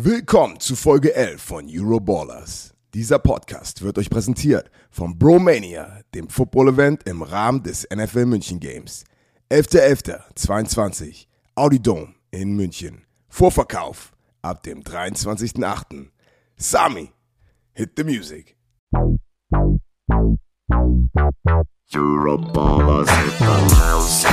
Willkommen zu Folge 11 von Euroballers. Dieser Podcast wird euch präsentiert vom Bromania, dem Football-Event im Rahmen des NFL München Games. 11.11.22, Audi Dome in München. Vorverkauf ab dem 23.08. Sami, hit the music. Euroballers hit the house.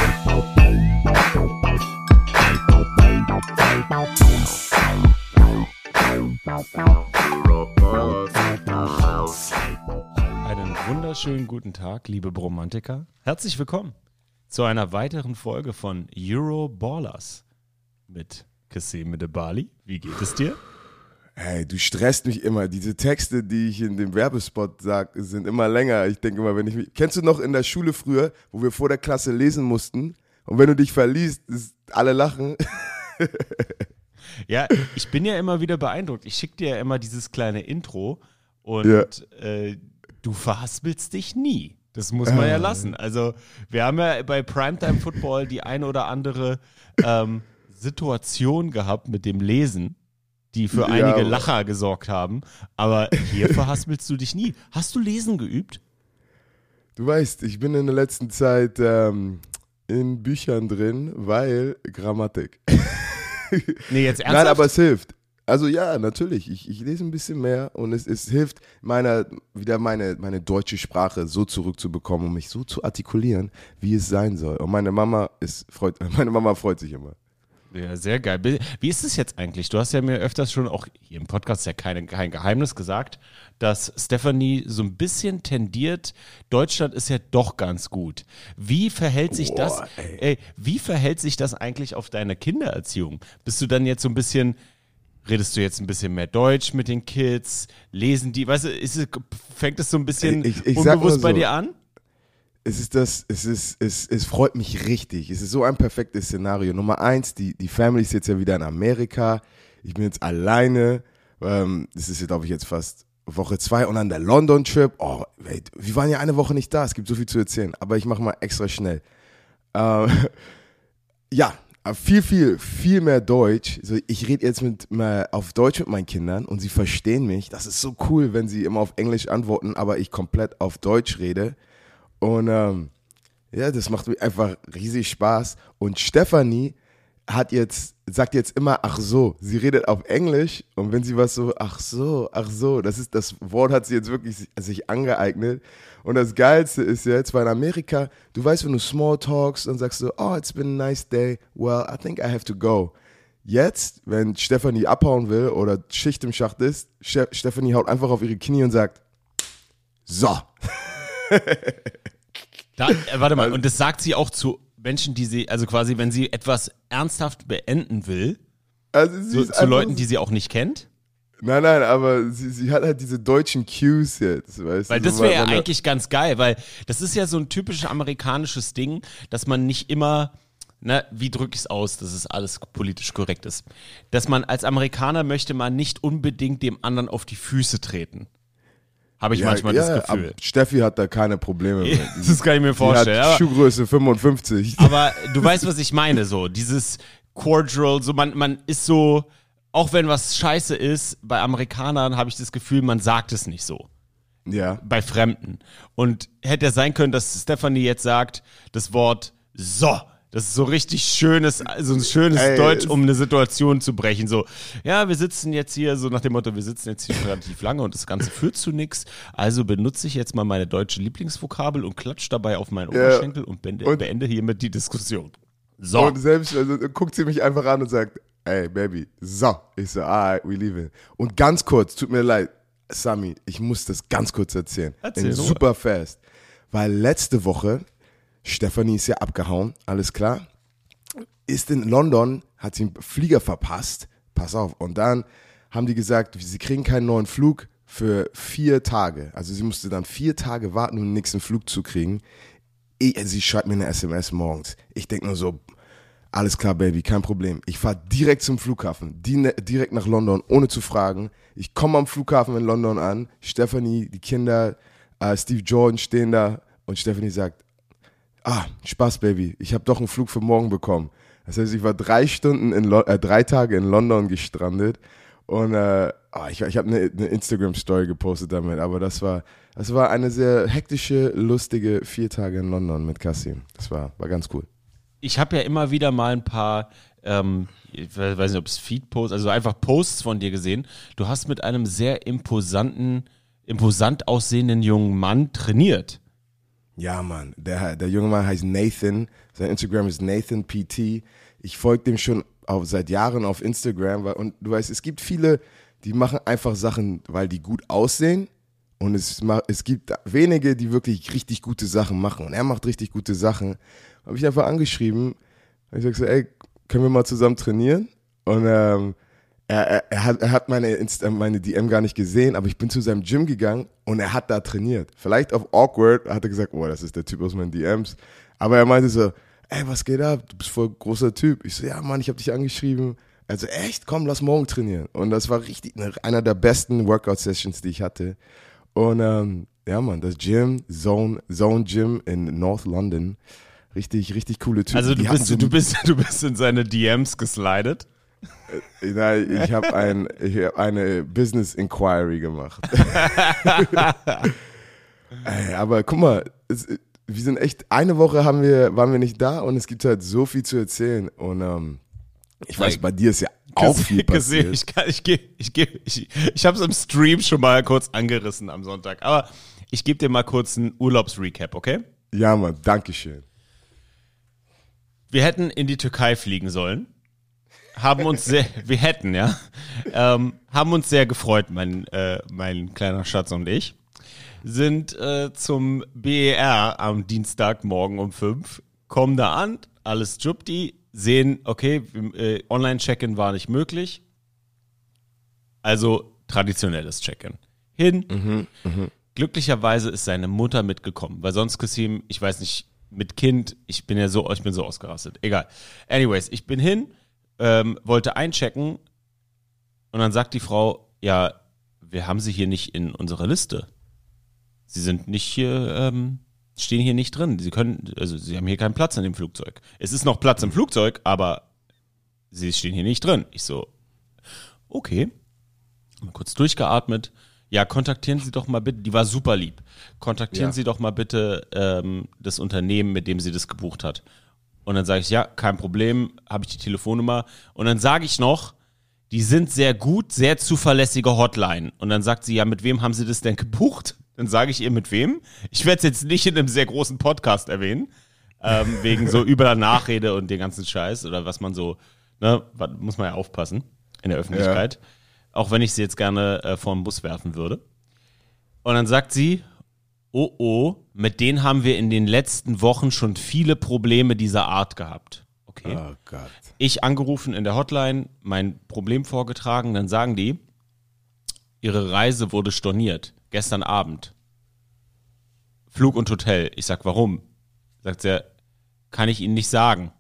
Einen wunderschönen guten Tag, liebe Bromantiker. Herzlich willkommen zu einer weiteren Folge von Euro Ballers mit Kasim de Bali. Wie geht es dir? Hey, du stresst mich immer. Diese Texte, die ich in dem Werbespot sag, sind immer länger. Ich denke immer, wenn ich mich. Kennst du noch in der Schule früher, wo wir vor der Klasse lesen mussten? Und wenn du dich verliest, alle lachen. Ja, ich bin ja immer wieder beeindruckt. Ich schicke dir ja immer dieses kleine Intro und Ja. äh, du verhaspelst dich nie. Das muss man ja lassen. Also, wir haben ja bei Primetime Football die eine oder andere ähm, Situation gehabt mit dem Lesen, die für Ja, einige aber- Lacher gesorgt haben. Aber hier verhaspelst du dich nie. Hast du Lesen geübt? Du weißt, ich bin in der letzten Zeit ähm, in Büchern drin, weil Grammatik. Nee, jetzt ernsthaft? Nein, aber es hilft. Also ja, natürlich. Ich, ich lese ein bisschen mehr und es, es hilft, meiner, wieder meine, meine deutsche Sprache so zurückzubekommen und mich so zu artikulieren, wie es sein soll. Und meine Mama ist freut, meine Mama freut sich immer. Ja, sehr geil. Wie ist es jetzt eigentlich? Du hast ja mir öfters schon auch hier im Podcast ja keine, kein Geheimnis gesagt, dass Stephanie so ein bisschen tendiert, Deutschland ist ja doch ganz gut. Wie verhält sich das, Boah, ey. ey, wie verhält sich das eigentlich auf deine Kindererziehung? Bist du dann jetzt so ein bisschen, redest du jetzt ein bisschen mehr Deutsch mit den Kids? Lesen die, weißt du, es, fängt es so ein bisschen Ich- ich unbewusst mal bei so. dir an? Es ist das, es ist, es, es freut mich richtig. Es ist so ein perfektes Szenario. Nummer eins, die, die Family ist jetzt ja wieder in Amerika. Ich bin jetzt alleine. Ähm, das ist, glaube ich, jetzt fast Woche zwei und dann der London-Trip. Oh, wait, wir waren ja eine Woche nicht da. Es gibt so viel zu erzählen. Aber ich mache mal extra schnell. Ähm, ja, viel, viel, viel mehr Deutsch. So, ich rede jetzt mit, auf Deutsch mit meinen Kindern und sie verstehen mich. Das ist so cool, wenn sie immer auf Englisch antworten, aber ich komplett auf Deutsch rede. Und ähm, ja, das macht mir einfach riesig Spaß. Und Stefanie hat jetzt, sagt jetzt immer, ach so, sie redet auf Englisch und wenn sie was so, ach so, ach so, das ist, das Wort hat sie jetzt wirklich sich, angeeignet. Und das Geilste ist jetzt, weil in Amerika, du weißt, wenn du Small talks und sagst so, oh, it's been a nice day, well, I think I have to go. Jetzt, wenn Stefanie abhauen will oder Schicht im Schacht ist, Ste Stefanie haut einfach auf ihre Knie und sagt, so. Da, äh, warte mal, und das sagt sie auch zu Menschen, die sie, also quasi, wenn sie etwas ernsthaft beenden will, Also so, zu einfach Leuten, die sie auch nicht kennt? Nein, nein, aber sie, sie hat halt diese deutschen Cues jetzt, weißt Weil du? das so, wäre ja eigentlich ganz geil, weil das ist ja so ein typisch amerikanisches Ding, dass man nicht immer, na, wie drücke ich es aus, dass es alles politisch korrekt ist, dass man als Amerikaner möchte man nicht unbedingt dem anderen auf die Füße treten. Habe ich ja, manchmal ja, das Gefühl. Steffi hat da keine Probleme mit. Das kann ich mir Die vorstellen. hat aber- Schuhgröße 55. Aber du weißt, was ich meine, so dieses cordial, so man, man ist so, auch wenn was scheiße ist, bei Amerikanern habe ich das Gefühl, man sagt es nicht so. ja. Bei Fremden. Und hätte ja sein können, dass Stephanie jetzt sagt, das Wort so. Das ist so richtig schönes, so ein schönes Ey, Deutsch, um eine Situation zu brechen. So, ja, wir sitzen jetzt hier, so nach dem Motto, wir sitzen jetzt hier schon relativ lange und das Ganze führt zu nichts. Also benutze ich jetzt mal meine deutsche Lieblingsvokabel und klatsch dabei auf meinen Ja. Oberschenkel und beende, Und- beende hiermit die Diskussion. So. Und selbst also, guckt sie mich einfach an und sagt, ey, Baby, so. Ich so, alright, we leaving. Und ganz kurz, tut mir leid, Sami, ich muss das ganz kurz erzählen. Erzähl, In super fast. Weil letzte Woche, Stefanie ist ja abgehauen, alles klar. Ist in London, hat sie einen Flieger verpasst. Pass auf. Und dann haben die gesagt, sie kriegen keinen neuen Flug für vier Tage. Also sie musste dann vier Tage warten, um den nächsten Flug zu kriegen. Ich, sie schreibt mir eine SMS morgens. Ich denke nur so, alles klar, Baby, kein Problem. Ich fahre direkt zum Flughafen, direkt nach London, ohne zu fragen. Ich komme am Flughafen in London an. Stephanie, die Kinder, äh, Steve Jordan stehen da und Stephanie sagt, ah, Spaß, Baby, ich habe doch einen Flug für morgen bekommen. Das heißt, ich war drei Stunden in Lo äh, drei Tage in London gestrandet Und äh, ah, ich, ich habe eine, eine Instagram-Story gepostet damit, aber das war, das war eine sehr hektische, lustige vier Tage in London mit Kasim. Das war, war ganz cool. Ich habe ja immer wieder mal ein paar, ähm, ich we- weiß nicht, ob es Feed-Posts, also einfach Posts von dir gesehen. Du hast mit einem sehr imposanten, imposant aussehenden jungen Mann trainiert. Ja, Mann. Der, der junge Mann heißt Nathan. Sein Instagram ist Nathan PT. Ich folge dem schon auf, seit Jahren auf Instagram. Weil, und du weißt, es gibt viele, die machen einfach Sachen, weil die gut aussehen. Und es, es gibt wenige, die wirklich richtig gute Sachen machen. Und er macht richtig gute Sachen. Habe ich einfach angeschrieben. Ich sag so, ey, können wir mal zusammen trainieren? Und ähm, er, er, er, hat, er hat meine, Insta, meine DM gar nicht gesehen, aber ich bin zu seinem Gym gegangen und er hat da trainiert. Vielleicht auf Awkward hat er gesagt, oh, das ist der Typ aus meinen DMs. Aber er meinte so, ey, was geht ab? Du bist voll großer Typ. Ich so, ja, Mann, ich habe dich angeschrieben. Also echt, komm, lass morgen trainieren. Und das war richtig ne, einer der besten Workout-Sessions, die ich hatte. Und ähm, ja, Mann, das Gym, Zone, Zone Gym in North London. Richtig, richtig coole Typen. Also du Die bist, so du bist, du bist in seine DMs geslidet. Nein, ich habe ein, ich hab eine Business Inquiry gemacht. Ey, aber guck mal, es, wir sind echt, eine Woche haben wir, waren wir nicht da und es gibt halt so viel zu erzählen. Und ähm, ich weiß, bei dir ist ja auch viel passiert. Ich, kann, ich, ich, geh- ich, ich habe es im Stream schon mal kurz angerissen am Sonntag. Aber ich gebe dir mal kurz einen Urlaubsrecap, okay? Ja, Mann, Dankeschön. Wir hätten in die Türkei fliegen sollen. Haben uns sehr, wir hätten, ja, ähm, haben uns sehr gefreut, mein, äh, mein kleiner Schatz und ich. Sind äh, zum BER am Dienstagmorgen um fünf, kommen da an, alles Jupti, sehen, okay, äh, Online-Check-In war nicht möglich. Also traditionelles Check-In. Hin. Glücklicherweise ist seine Mutter mitgekommen, weil sonst Kassim, ich weiß nicht, mit Kind, ich bin ja so, ich bin so ausgerastet. Egal. Anyways, ich bin hin, ähm, wollte einchecken und dann sagt die Frau, ja, wir haben sie hier nicht in unserer Liste. Sie sind nicht hier, ähm, stehen hier nicht drin. Sie können, also sie haben hier keinen Platz in dem Flugzeug. Es ist noch Platz im Flugzeug, aber sie stehen hier nicht drin. Ich so, okay. Mal kurz durchgeatmet. Ja, kontaktieren Sie doch mal bitte, die war super lieb. Kontaktieren Ja. Sie doch mal bitte ähm, das Unternehmen, mit dem sie das gebucht hat. Und dann sage ich, ja, kein Problem, habe ich die Telefonnummer. Und dann sage ich noch, die sind sehr gut, sehr zuverlässige Hotline. Und dann sagt sie, ja, mit wem haben Sie das denn gebucht? Dann sage ich ihr, mit wem? Ich werde es jetzt nicht in einem sehr großen Podcast erwähnen, ähm, wegen so über Nachrede und den ganzen Scheiß oder was man so, ne, was, muss man ja aufpassen in der Öffentlichkeit. Auch wenn ich sie jetzt gerne äh, vor den Bus werfen würde. Und dann sagt sie, oh oh, mit denen haben wir in den letzten Wochen schon viele Probleme dieser Art gehabt. Okay. Oh Gott. Ich angerufen in der Hotline, mein Problem vorgetragen, dann sagen die, ihre Reise wurde storniert, gestern Abend. Flug und Hotel. Ich sag, warum? Sagt sie, kann ich Ihnen nicht sagen.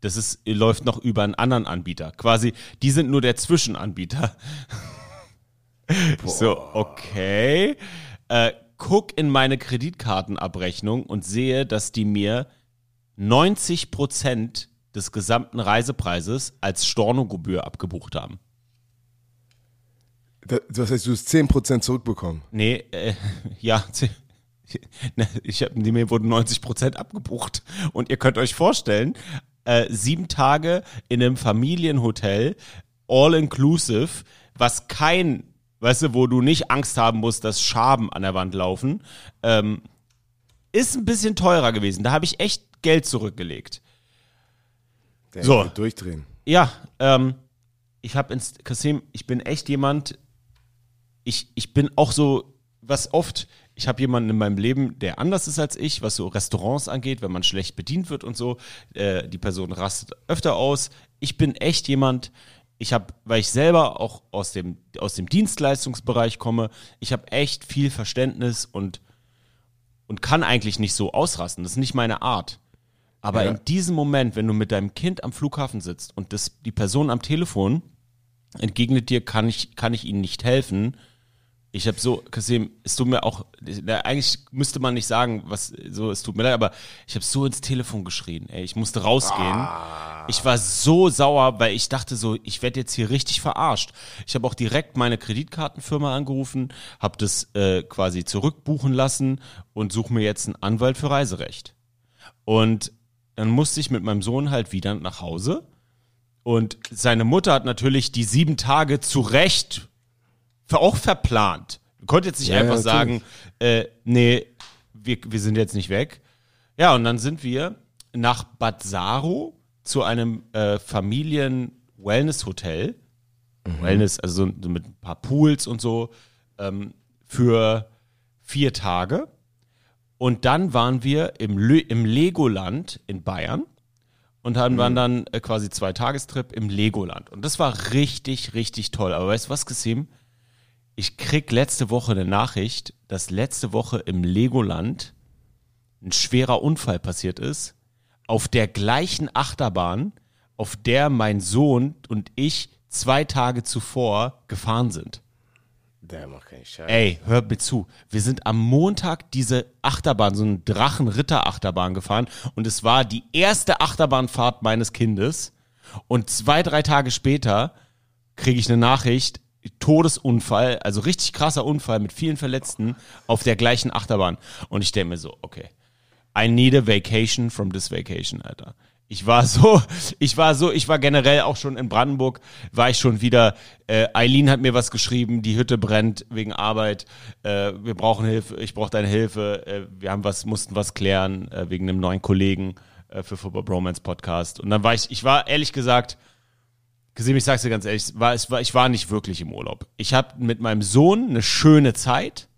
Das ist, läuft noch über einen anderen Anbieter. Quasi, die sind nur der Zwischenanbieter. So, okay. Äh, guck in meine Kreditkartenabrechnung und sehe, dass die mir 90 Prozent des gesamten Reisepreises als Stornogebühr abgebucht haben. Da- Das heißt, du hast 10% zurückbekommen. Nee, äh, ja, z- ne, ich hab, die mir wurden 90 Prozent abgebucht. Und ihr könnt euch vorstellen, äh, sieben Tage in einem Familienhotel, all inclusive, was kein, weißt du, wo du nicht Angst haben musst, dass Schaben an der Wand laufen, ähm, ist ein bisschen teurer gewesen. Da habe ich echt Geld zurückgelegt. Der So. durchdrehen. Ja, ähm, ich habe ins Kasim, ich bin echt jemand, ich, ich bin auch so, was oft, ich habe jemanden in meinem Leben, der anders ist als ich, was so Restaurants angeht, wenn man schlecht bedient wird und so, äh, die Person rastet öfter aus. Ich bin echt jemand, ich habe, weil ich selber auch aus dem, aus dem Dienstleistungsbereich komme, ich habe echt viel Verständnis und, und kann eigentlich nicht so ausrasten. Das ist nicht meine Art. Aber Ja. in diesem Moment, wenn du mit deinem Kind am Flughafen sitzt und das, die Person am Telefon entgegnet dir, kann ich, kann ich ihnen nicht helfen, Ich habe so, Kasim, es tut mir auch, na, eigentlich müsste man nicht sagen, was so, es tut mir leid, aber ich habe so ins Telefon geschrien. Ey, ich musste rausgehen. Ich war so sauer, weil ich dachte so, ich werde jetzt hier richtig verarscht. Ich habe auch direkt meine Kreditkartenfirma angerufen, habe das äh, quasi zurückbuchen lassen und suche mir jetzt einen Anwalt für Reiserecht. Und dann musste ich mit meinem Sohn halt wieder nach Hause. Und seine Mutter hat natürlich die sieben Tage zu Recht auch verplant. Konnte jetzt nicht Ja, einfach ja, sagen, äh, nee, wir, wir sind jetzt nicht weg. Ja, und dann sind wir nach Bad Saro zu einem äh, Familien-Wellness-Hotel. Wellness, also so, mit ein paar Pools und so, ähm, für vier Tage. Und dann waren wir im, Lö im Legoland in Bayern und dann waren dann äh, quasi zwei Tagestrip im Legoland. Und das war richtig, richtig toll. Aber weißt du was, Gesim? Ich krieg letzte Woche eine Nachricht, dass letzte Woche im Legoland ein schwerer Unfall passiert ist. Auf der gleichen Achterbahn, auf der mein Sohn und ich zwei Tage zuvor gefahren sind. Der macht keinen Scheiß. Ey, hört mir zu. Wir sind am Montag diese Achterbahn, so eine Drachenritter-Achterbahn gefahren und es war die erste Achterbahnfahrt meines Kindes. Und zwei, drei Tage später kriege ich eine Nachricht, Todesunfall, also richtig krasser Unfall mit vielen Verletzten auf der gleichen Achterbahn. Und ich denke mir so, okay, I need a vacation from this vacation, Alter. Ich war so, ich war so, ich war generell auch schon in Brandenburg, war ich schon wieder, äh, Eileen hat mir was geschrieben, die Hütte brennt wegen Arbeit, äh, wir brauchen Hilfe, ich brauche deine Hilfe, äh, wir haben was, mussten was klären, äh, wegen einem neuen Kollegen äh, für Football Bromance Podcast. Und dann war ich, ich war ehrlich gesagt, gesehen, ich sag's dir ganz ehrlich, war, es war, ich war nicht wirklich im Urlaub. Ich habe mit meinem Sohn eine schöne Zeit,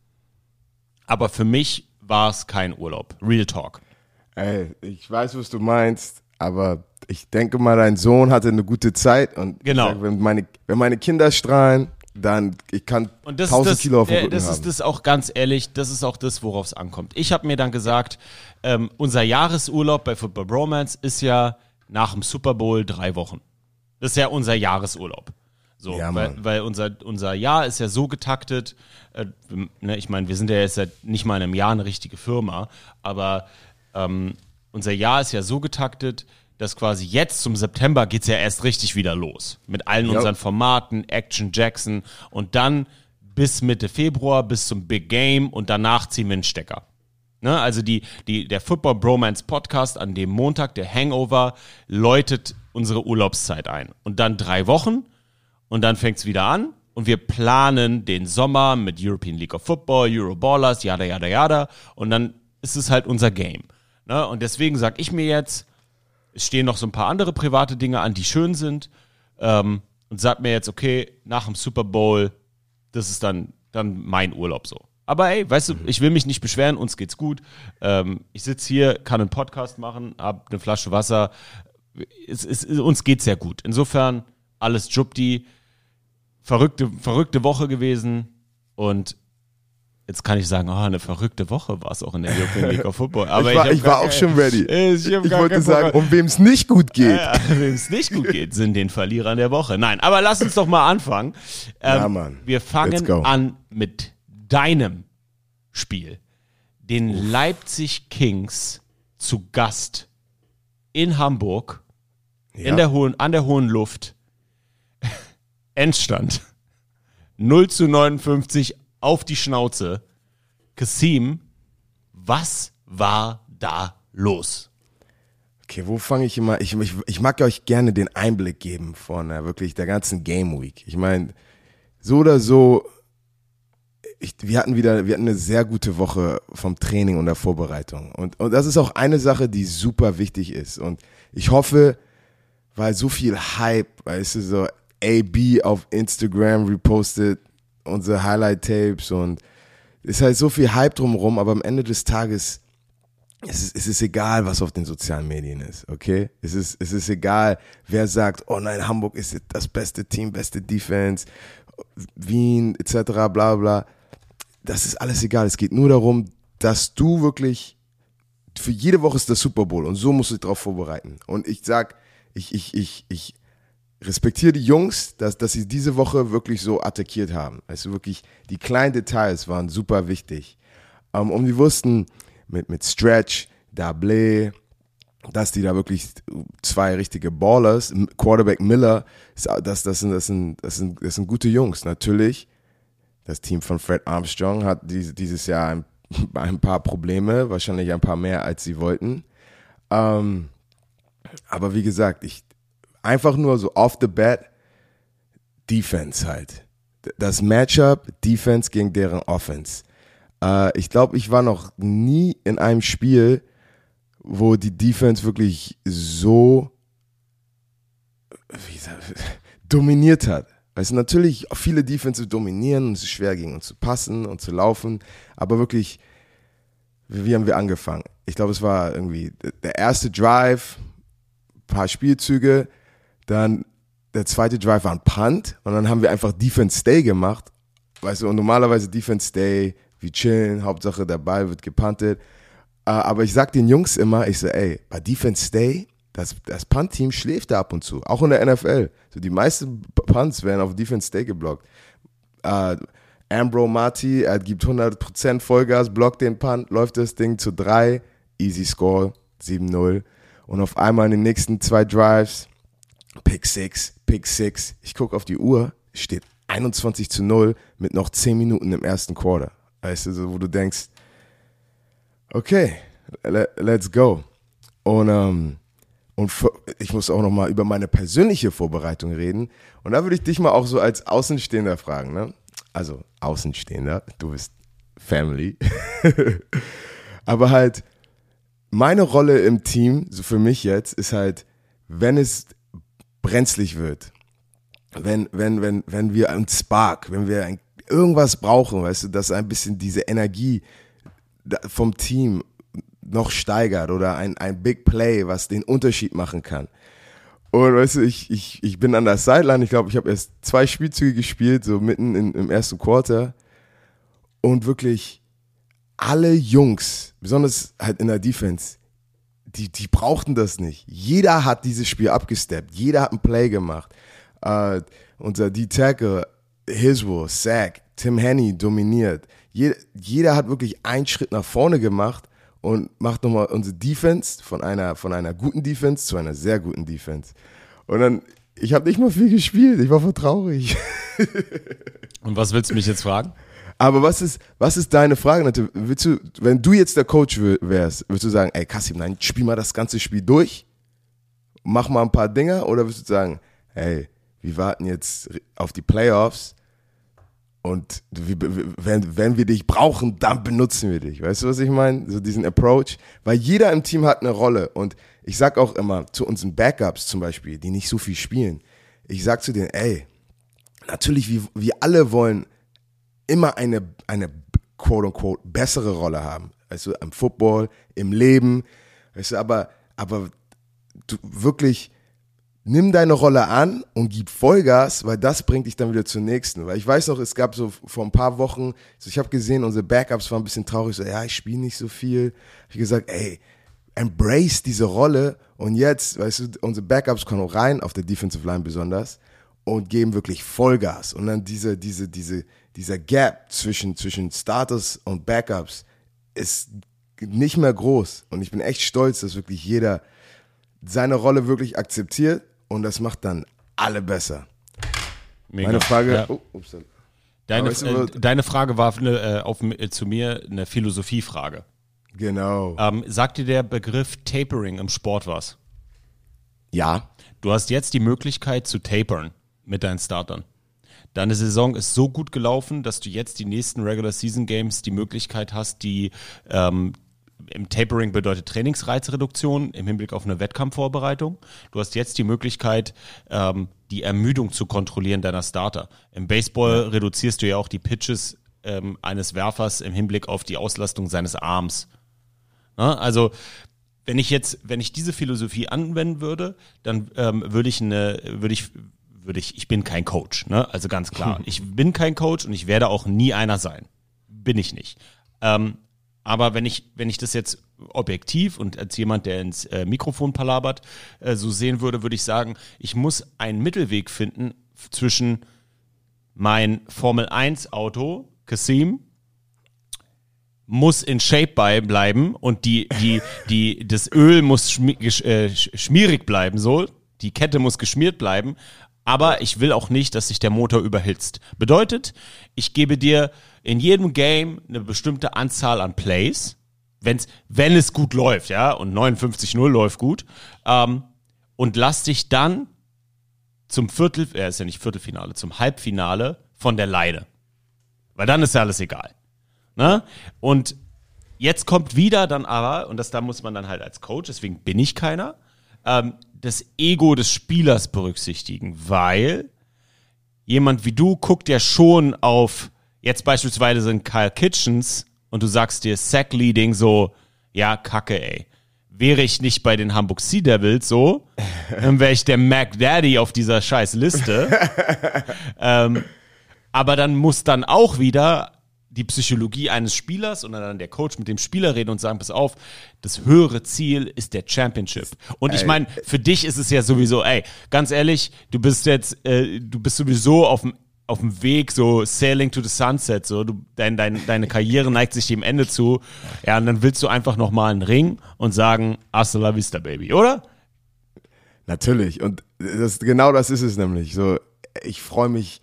aber für mich war es kein Urlaub. Real Talk. Ey, ich weiß, was du meinst, aber ich denke mal, dein Sohn hatte eine gute Zeit und Genau. sag, wenn, meine, wenn meine Kinder strahlen, dann ich kann Und das 1000 ist das, Kilo auf dem äh, Rücken das haben. ist das auch ganz ehrlich, das ist auch das, worauf es ankommt. Ich habe mir dann gesagt, ähm, unser Jahresurlaub bei Football Bromance ist ja nach dem Super Bowl drei Wochen. Das ist ja unser Jahresurlaub. So, Ja, weil, weil unser, unser Jahr ist ja so getaktet, äh, ne, ich meine, wir sind ja jetzt seit nicht mal einem Jahr eine richtige Firma, aber ähm, unser Jahr ist ja so getaktet, dass quasi jetzt zum September geht's ja erst richtig wieder los. Mit allen Ja. unseren Formaten, Action Jackson und dann bis Mitte Februar, bis zum Big Game und danach ziehen wir einen Stecker. Ne? Also die, die, der Football Bromance Podcast an dem Montag, der Hangover, läutet unsere Urlaubszeit ein. Und dann drei Wochen und dann fängt's wieder an und wir planen den Sommer mit European League of Football, Euroballers, yada, yada, yada und dann ist es halt unser Game. Ne? Und deswegen sag ich mir jetzt, es stehen noch so ein paar andere private Dinge an, die schön sind ähm, und sag mir jetzt, okay, nach dem Super Bowl, das ist dann, dann mein Urlaub so. Aber ey, weißt du, ich will mich nicht beschweren, uns geht's gut. Ähm, ich sitze hier, kann einen Podcast machen, hab eine Flasche Wasser. Es, es, uns geht's sehr gut. Insofern, alles Jubdi. Verrückte, verrückte Woche gewesen und jetzt kann ich sagen, oh, eine verrückte Woche war es auch in der European League of Football. Aber ich war, hab ich war auch schon ready. Ich, hab Ich gar wollte sagen, um wem es nicht gut geht. Ja, Wem es nicht gut geht, sind den Verlierern der Woche. Nein, aber lass uns doch mal anfangen. Ähm, Ja, Mann. Wir fangen an mit deinem Spiel. Den Leipzig Kings zu Gast in Hamburg Ja. in der hohen, an der hohen Luft. Endstand. 0 zu 59 auf die Schnauze. Kassim, was war da los? Okay, wo fange ich immer? Ich, ich, ich mag euch gerne den Einblick geben von äh, wirklich der ganzen Game Week. Ich meine, so oder so, ich, wir hatten wieder, wir hatten eine sehr gute Woche vom Training und der Vorbereitung. Und, und das ist auch eine Sache, die super wichtig ist. Und ich hoffe, weil so viel Hype, weißt du, so AB auf Instagram repostet unsere Highlight-Tapes und ist halt so viel Hype drumherum, aber am Ende des Tages es ist, es ist egal, was auf den sozialen Medien ist, okay? Es ist, es ist egal, wer sagt, oh nein, Hamburg ist das beste Team, beste Defense, Wien, etc., bla bla. Das ist alles egal. Es geht nur darum, dass du wirklich, für jede Woche ist der Super Bowl und so musst du dich darauf vorbereiten. Und ich sag, ich, ich, ich, ich respektiere die Jungs, dass, dass sie diese Woche wirklich so attackiert haben. Also wirklich, die kleinen Details waren super wichtig. Ähm, und wir wussten mit, mit Stretch, Dable, dass die da wirklich zwei richtige Ballers, Quarterback Miller, das, das, sind, das, sind, das, sind, das sind gute Jungs. Natürlich, das Team von Fred Armstrong hat dieses Jahr ein, ein paar Probleme, wahrscheinlich ein paar mehr, als sie wollten. Ähm, aber wie gesagt, ich einfach nur so off the bat Defense halt. Das Matchup Defense gegen deren Offense. Äh, ich glaube, ich war noch nie in einem Spiel, wo die Defense wirklich so wie gesagt, dominiert hat. Weißt du, natürlich, viele Defensive dominieren und es ist schwer gegen uns zu passen und zu laufen, aber wirklich, wie haben wir angefangen? Ich glaube, es war irgendwie der erste Drive, paar Spielzüge, dann der zweite Drive war ein Punt und dann haben wir einfach Defense Stay gemacht. Weißt du, und normalerweise Defense Stay, wir chillen, Hauptsache der Ball wird gepuntet. Äh, aber ich sag den Jungs immer, ich so, ey, bei Defense Stay, das, das Punt-Team schläft da ab und zu, auch in der NFL. So die meisten Punts werden auf Defense Stay geblockt. Uh, Ambro Marty, er gibt 100% Vollgas, blockt den Punt, läuft das Ding zu 3, easy score, 7-0. Und auf einmal in den nächsten zwei Drives, Pick 6, Pick 6. Ich gucke auf die Uhr, steht 21 zu 0 mit noch 10 Minuten im ersten Quarter. Weißt du, wo du denkst, okay, let's go. Und, ähm, und ich muss auch nochmal über meine persönliche Vorbereitung reden. Und da würde ich dich mal auch so als Außenstehender fragen. Ne? Also Außenstehender, du bist Family. Aber halt, meine Rolle im Team, so für mich jetzt, ist halt, wenn es brenzlig wird, wenn, wenn, wenn, wenn wir einen Spark, wenn wir ein, irgendwas brauchen, weißt du, dass ein bisschen diese Energie vom Team noch steigert oder ein, ein Big Play, was den Unterschied machen kann. Und weißt du, ich, ich, ich bin an der Sideline, ich glaube, ich habe erst zwei Spielzüge gespielt, so mitten in, im ersten Quarter. Und wirklich alle Jungs, besonders halt in der Defense, die, die brauchten das nicht. Jeder hat dieses Spiel abgesteppt, jeder hat ein Play gemacht. Uh, unser D-Tackle, Hiswell, Sack, Tim Henney dominiert. Jeder, jeder hat wirklich einen Schritt nach vorne gemacht und macht nochmal unsere Defense von einer, von einer guten Defense zu einer sehr guten Defense. Und dann, ich habe nicht mal viel gespielt, ich war voll traurig. und was willst du mich jetzt fragen? Aber was ist, was ist deine Frage? Willst du, wenn du jetzt der Coach wärst, würdest du sagen, ey Kassim, nein, spiel mal das ganze Spiel durch, mach mal ein paar Dinger, oder würdest du sagen, hey, wir warten jetzt auf die Playoffs und wenn, wenn wir dich brauchen, dann benutzen wir dich. Weißt du, was ich meine? So diesen Approach. Weil jeder im Team hat eine Rolle. Und ich sag auch immer zu unseren Backups zum Beispiel, die nicht so viel spielen, ich sag zu denen, ey, natürlich, wir, wir alle wollen immer eine, eine quote unquote bessere Rolle haben. Weißt du, im Football, im Leben. Weißt du, aber, aber du wirklich, nimm deine Rolle an und gib Vollgas, weil das bringt dich dann wieder zur nächsten. Weil ich weiß noch, es gab so vor ein paar Wochen, so ich habe gesehen, unsere Backups waren ein bisschen traurig, so ja, ich spiele nicht so viel. Hab ich gesagt, ey, embrace diese Rolle und jetzt, weißt du, unsere Backups kommen rein, auf der Defensive Line besonders, und geben wirklich Vollgas. Und dann diese, diese, diese, dieser Gap zwischen, zwischen Starters und Backups ist nicht mehr groß. Und ich bin echt stolz, dass wirklich jeder seine Rolle wirklich akzeptiert und das macht dann alle besser. Mega. Meine Frage. Ja. Oh, ups. Deine, äh, deine Frage war eine, äh, auf, äh, zu mir eine Philosophiefrage. Genau. Ähm, sagt dir der Begriff Tapering im Sport was? Ja. Du hast jetzt die Möglichkeit zu tapern mit deinen Startern. Deine Saison ist so gut gelaufen, dass du jetzt die nächsten Regular Season Games die Möglichkeit hast, die ähm, im Tapering bedeutet Trainingsreizreduktion im Hinblick auf eine Wettkampfvorbereitung. Du hast jetzt die Möglichkeit, ähm, die Ermüdung zu kontrollieren deiner Starter. Im Baseball reduzierst du ja auch die Pitches ähm, eines Werfers im Hinblick auf die Auslastung seines Arms. Na, also wenn ich jetzt, wenn ich diese Philosophie anwenden würde, dann ähm, würde ich eine, würde ich, würde ich, ich bin kein Coach, ne? Also ganz klar, ich bin kein Coach und ich werde auch nie einer sein. Bin ich nicht. Ähm, Aber wenn ich, wenn ich das jetzt objektiv und als jemand, der ins äh, Mikrofon palabert, äh, so sehen würde, würde ich sagen, ich muss einen Mittelweg finden zwischen mein Formel 1 Auto, Kasim, muss in Shape bei bleiben und die, die, die, das Öl muss schmi äh, sch- schmierig bleiben, so. Die Kette muss geschmiert bleiben. Aber ich will auch nicht, dass sich der Motor überhitzt. Bedeutet, ich gebe dir in jedem Game eine bestimmte Anzahl an Plays, wenn's, wenn es gut läuft, ja, und 59-0 läuft gut, ähm, und lass dich dann zum Viertel, er ist ja nicht Viertelfinale, zum Halbfinale von der Leine. Weil dann ist ja alles egal. Ne? Und jetzt kommt wieder dann aber, und das da muss man dann halt als Coach, deswegen bin ich keiner, ähm, das Ego des Spielers berücksichtigen, weil jemand wie du guckt ja schon auf jetzt beispielsweise sind Kyle Kitchens und du sagst dir Sack Leading so, ja, kacke, ey. Wäre ich nicht bei den Hamburg Sea Devils so, dann wäre ich der Mac Daddy auf dieser scheiß Liste. ähm, aber dann muss dann auch wieder die Psychologie eines Spielers und dann der Coach mit dem Spieler reden und sagen, pass auf, das höhere Ziel ist der Championship. Und ich meine, für dich ist es ja sowieso, ey, ganz ehrlich, du bist jetzt, äh, du bist sowieso auf dem auf dem Weg, so Sailing to the Sunset, so du, dein, dein, deine Karriere neigt sich dem Ende zu. Ja, und dann willst du einfach nochmal einen Ring und sagen, hasta la vista, Baby, oder? Natürlich. Und das, genau das ist es nämlich. So, ich freue mich.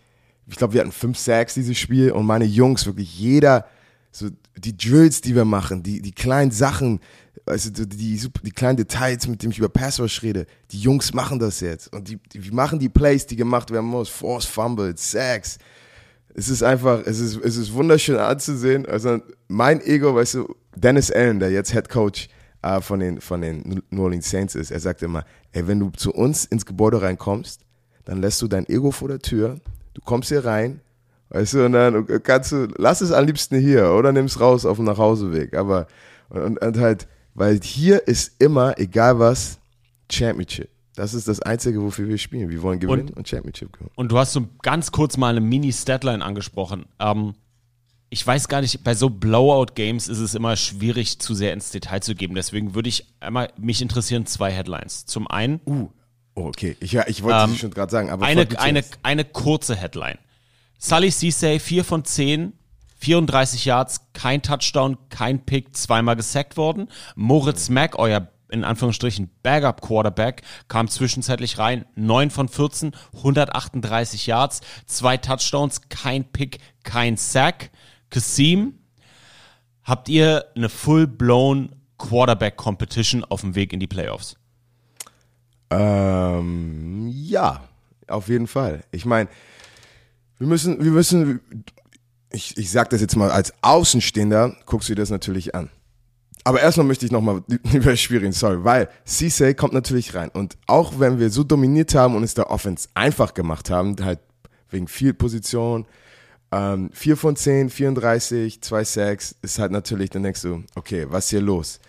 Ich glaube, wir hatten fünf Sacks dieses Spiel und meine Jungs, wirklich jeder, so die Drills, die wir machen, die, die kleinen Sachen, also die, die, kleinen Details, mit denen ich über Passwatch rede, die Jungs machen das jetzt. Und die, die machen die Plays, die gemacht werden muss, Force Fumbles, Sacks. Es ist einfach, es ist, es ist wunderschön anzusehen. Also mein Ego, weißt du, Dennis Allen, der jetzt Head Coach äh, von, den, von den New Orleans Saints ist, er sagt immer, ey, wenn du zu uns ins Gebäude reinkommst, dann lässt du dein Ego vor der Tür, du kommst hier rein, weißt du, und dann kannst du, lass es am liebsten hier oder nimm es raus auf dem Nachhauseweg. Aber, und, und halt, weil hier ist immer, egal was, Championship. Das ist das Einzige, wofür wir spielen. Wir wollen gewinnen und, Championship gewinnen. Und du hast so ganz kurz mal eine Mini-Statline angesprochen. Ähm, ich weiß gar nicht, bei so Blowout-Games ist es immer schwierig, zu sehr ins Detail zu geben. Deswegen würde ich einmal, mich interessieren zwei Headlines. Zum einen, Uh, oh, okay. Ich, ja, ich wollte Ähm, es schon gerade sagen, aber eine, eine, eine kurze Headline. Sully Ceesay, 4 von 10, 34 Yards, kein Touchdown, kein Pick, zweimal gesackt worden. Moritz Mack, euer in Anführungsstrichen Backup-Quarterback, kam zwischenzeitlich rein, 9 von 14, 138 Yards, zwei Touchdowns, kein Pick, kein Sack. Kasim, habt ihr eine full-blown Quarterback-Competition auf dem Weg in die Playoffs? Ähm, ja, auf jeden Fall. Ich meine, wir müssen, wir müssen, ich, ich sag das jetzt mal als Außenstehender, guckst du dir das natürlich an. Aber erstmal möchte ich nochmal über Schwierigen, sorry, weil Cisse kommt natürlich rein. Und auch wenn wir so dominiert haben und es der Offense einfach gemacht haben, halt wegen viel Position, ähm, 4 von 10, 34, 2 Sacks, ist halt natürlich, dann denkst du, okay, was ist hier los?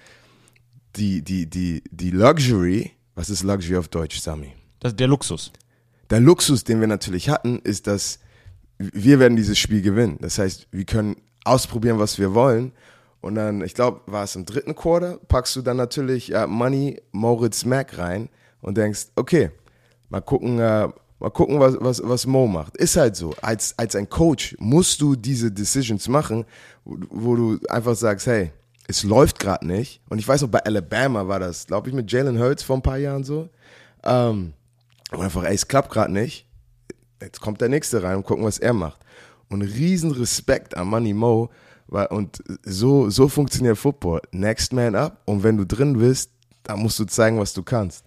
Die, die, die, die Luxury, was ist Luxury auf Deutsch, Sami? Das, der Luxus. Der Luxus, den wir natürlich hatten, ist, dass wir werden dieses Spiel gewinnen. Das heißt, wir können ausprobieren, was wir wollen. Und dann, ich glaube, war es im dritten Quarter, packst du dann natürlich äh, Money Moritz Mack rein und denkst, okay, mal gucken, äh, mal gucken, was, was, was Mo macht. Ist halt so. Als, als ein Coach musst du diese Decisions machen, wo, wo du einfach sagst, hey, es läuft gerade nicht. Und ich weiß noch, bei Alabama war das, glaube ich, mit Jalen Hurts vor ein paar Jahren so. Ähm, und einfach, ey, es klappt gerade nicht. Jetzt kommt der Nächste rein und gucken, was er macht. Und riesen Respekt an Money Mo. Weil, und so, so funktioniert Football. Next man up. Und wenn du drin bist, dann musst du zeigen, was du kannst.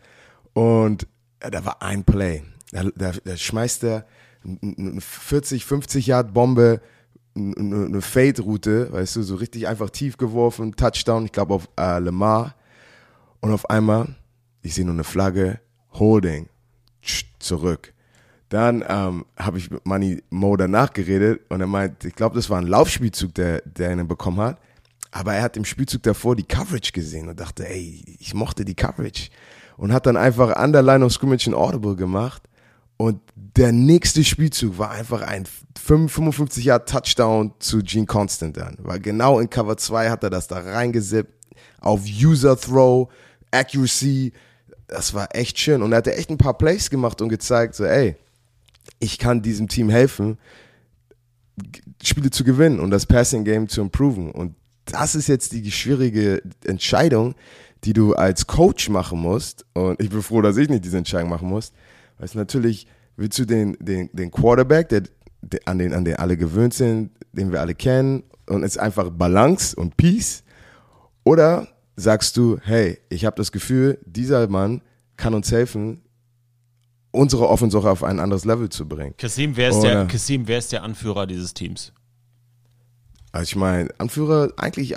Und ja, da war ein Play. Da, da, da schmeißt er eine 40, 50 Yard Bombe, eine eine Fade-Route, weißt du, so richtig einfach tief geworfen, Touchdown, ich glaube auf äh, Lamar. Und auf einmal, ich sehe nur eine Flagge, Holding, zurück. Dann ähm, habe ich mit Money Mo danach geredet und er meint, ich glaube, das war ein Laufspielzug, der, der ihn bekommen hat. Aber er hat im Spielzug davor die Coverage gesehen und dachte, ey, ich mochte die Coverage. Und hat dann einfach an der Line of Scrimmage ein Audible gemacht Und der nächste Spielzug war einfach ein 55 Yard Touchdown zu Gene Constant dann. Weil genau in Cover 2 hat er das da reingesippt. Auf User Throw, Accuracy. Das war echt schön. Und er hat echt ein paar Plays gemacht und gezeigt, so, ey, ich kann diesem Team helfen, Spiele zu gewinnen und das Passing Game zu improven. Und das ist jetzt die schwierige Entscheidung, die du als Coach machen musst. Und ich bin froh, dass ich nicht diese Entscheidung machen muss. Weil es natürlich willst du den, den, den Quarterback, der, der, an, den, an den alle gewöhnt sind, den wir alle kennen, und es ist einfach Balance und Peace. Oder sagst du, hey, ich habe das Gefühl, dieser Mann kann uns helfen, unsere Offense auf ein anderes Level zu bringen. Kasim, wer ist, Oder- der, Kasim, wer ist der Anführer dieses Teams? Also ich meine, Anführer eigentlich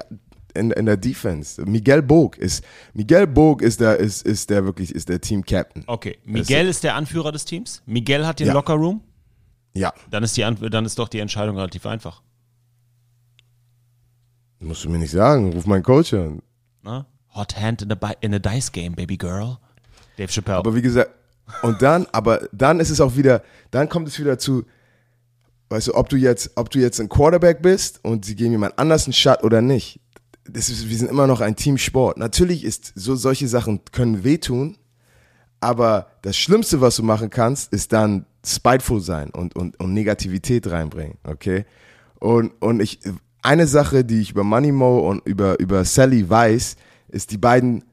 in, in der Defense. Miguel Bog ist Miguel Bog ist der ist, ist der wirklich ist der Team Captain. Okay, Miguel ist der Anführer des Teams. Miguel hat den Ja. Lockerroom. Ja, Dann ist, die, dann ist doch die Entscheidung relativ einfach. musst du mir nicht sagen. Ruf meinen Coach an. Ne? Hot Hand in the, Bi- in the Dice Game, Baby Girl. Dave Chappelle. Aber wie gesagt, und dann, aber dann ist es auch wieder, dann kommt es wieder zu, weißt du, ob du jetzt, ob du jetzt ein Quarterback bist und sie geben jemand anders einen Shot oder nicht. Das ist, wir sind immer noch ein Teamsport. Natürlich ist so solche Sachen können wehtun, aber das Schlimmste, was du machen kannst, ist dann spiteful sein und, und, und Negativität reinbringen, okay? Und, und ich, eine Sache, die ich über Money Mo und über, über Sally weiß, ist, die beiden,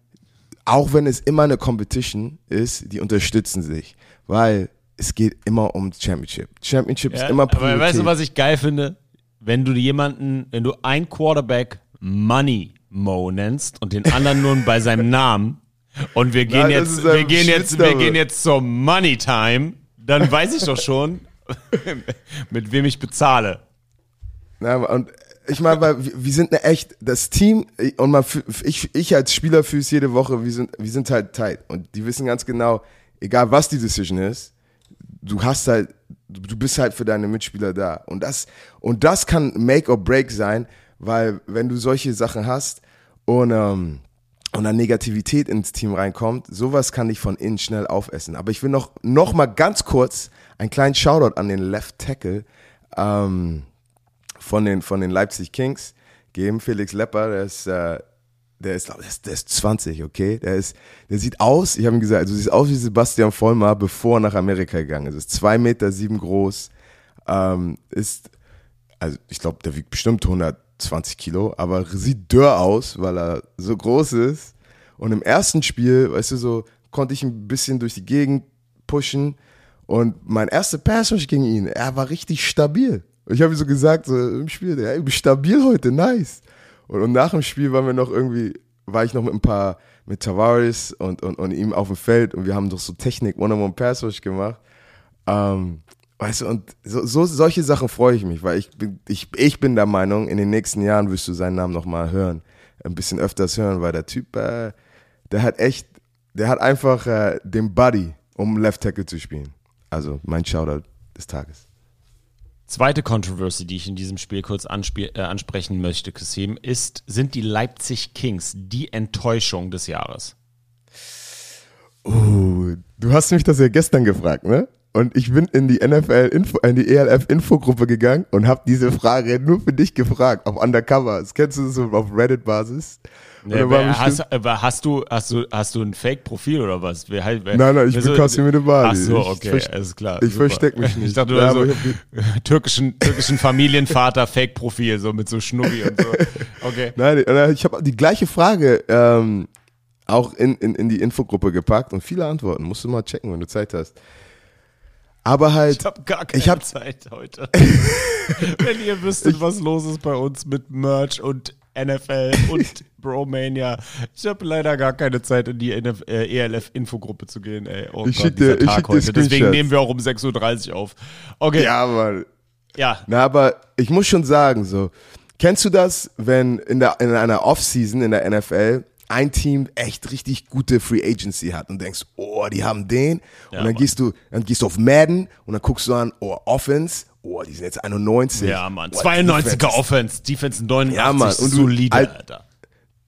auch wenn es immer eine Competition ist, die unterstützen sich, weil es geht immer um Championship. Championship ist immer aber Priorität. weißt du, was ich geil finde? Wenn du jemanden, wenn du ein Quarterback Money Mo nennst und den anderen nur bei seinem Namen und wir gehen Nein, jetzt, wir gehen jetzt, wir gehen jetzt zur Money Time, dann weiß ich doch schon, mit wem ich bezahle. Ja, und ich meine, weil wir sind eine echt, das Team, und man, ich, ich als Spieler fühle es jede Woche, wir sind, wir sind halt tight. Und die wissen ganz genau, egal was die Decision ist, du hast halt, du bist halt für deine Mitspieler da. Und das, und das kann Make or Break sein, weil wenn du solche Sachen hast und, ähm, und dann Negativität ins Team reinkommt, sowas kann dich von innen schnell aufessen. Aber ich will noch, noch mal ganz kurz einen kleinen Shoutout an den Left Tackle, ähm, von den, von den Leipzig Kings geben. Felix Lepper, der ist, äh, der ist, der ist, der ist 20, okay? Der ist, der sieht aus, ich habe ihm gesagt, du siehst aus wie Sebastian Vollmer, bevor er nach Amerika gegangen ist. Ist zwei Meter sieben groß, ähm, ist, also ich glaube, der wiegt bestimmt 120 Kilo, aber sieht dörr aus, weil er so groß ist. Und im ersten Spiel, weißt du, so konnte ich ein bisschen durch die Gegend pushen. Und mein erster Pass gegen ihn, er war richtig stabil. Ich habe ihm so gesagt, so im Spiel, ey, du bist stabil heute, nice. Und, und nach dem Spiel waren wir noch irgendwie, war ich noch mit ein paar, mit Tavares und, und, und ihm auf dem Feld und wir haben doch so Technik, One-on-One Pass Rush gemacht. Ähm, weißt du, und so, so solche Sachen freue ich mich, weil ich bin, ich, ich bin der Meinung, in den nächsten Jahren wirst du seinen Namen nochmal hören, ein bisschen öfters hören, weil der Typ, äh, der hat echt, der hat einfach äh, den Buddy, um Left Tackle zu spielen. Also mein Shoutout des Tages. Zweite Controversy, die ich in diesem Spiel kurz äh, ansprechen möchte, Kasim, ist, sind die Leipzig Kings die Enttäuschung des Jahres? Uh, du hast mich das ja gestern gefragt, ne? Und ich bin in die NFL Info, in die ELF Infogruppe gegangen und habe diese Frage nur für dich gefragt, auf Undercover. Das kennst du so auf Reddit Basis? Wer- bestimmt- hast, aber hast du hast du hast du ein Fake-Profil oder was? Wer, halt- wer, Nein, nein, ich bin Kasim Edebali. Ach so, okay, alles klar. ich super. versteck mich nicht. Ich dachte, du Ja, hast so aber türkischen, türkischen Familienvater Fake-Profil, so mit so Schnubbi und so. Okay. Nein, äh, ich habe die gleiche Frage ähm, auch in, in, in die Infogruppe gepackt und viele Antworten. Musst du mal checken, wenn du Zeit hast. Aber halt, Ich habe gar keine Ich hab- Zeit heute. Wenn ihr wüsstet, was los ist bei uns mit Merch und NFL und Bromania. Ich habe leider gar keine Zeit, in die NF äh, ELF-Infogruppe zu gehen. Ey. Oh Ich Gott, schick dir- ich heute. Deswegen Screenshots. nehmen wir auch um 6.30 Uhr auf. Okay, ja. ja, Mann. Na, aber ich muss schon sagen, so, kennst du das, wenn in, der, in einer Offseason in der NFL ein Team echt richtig gute Free Agency hat und denkst, oh, die haben den. Ja, und dann Mann. gehst du, dann gehst du auf Madden und dann guckst du an, oh, Offense, oh, die sind jetzt 91. Ja, Mann. Oh, 92er Defense. Offense, Defense 89, Ja, Mann. Und du- solide, Alt- Alter.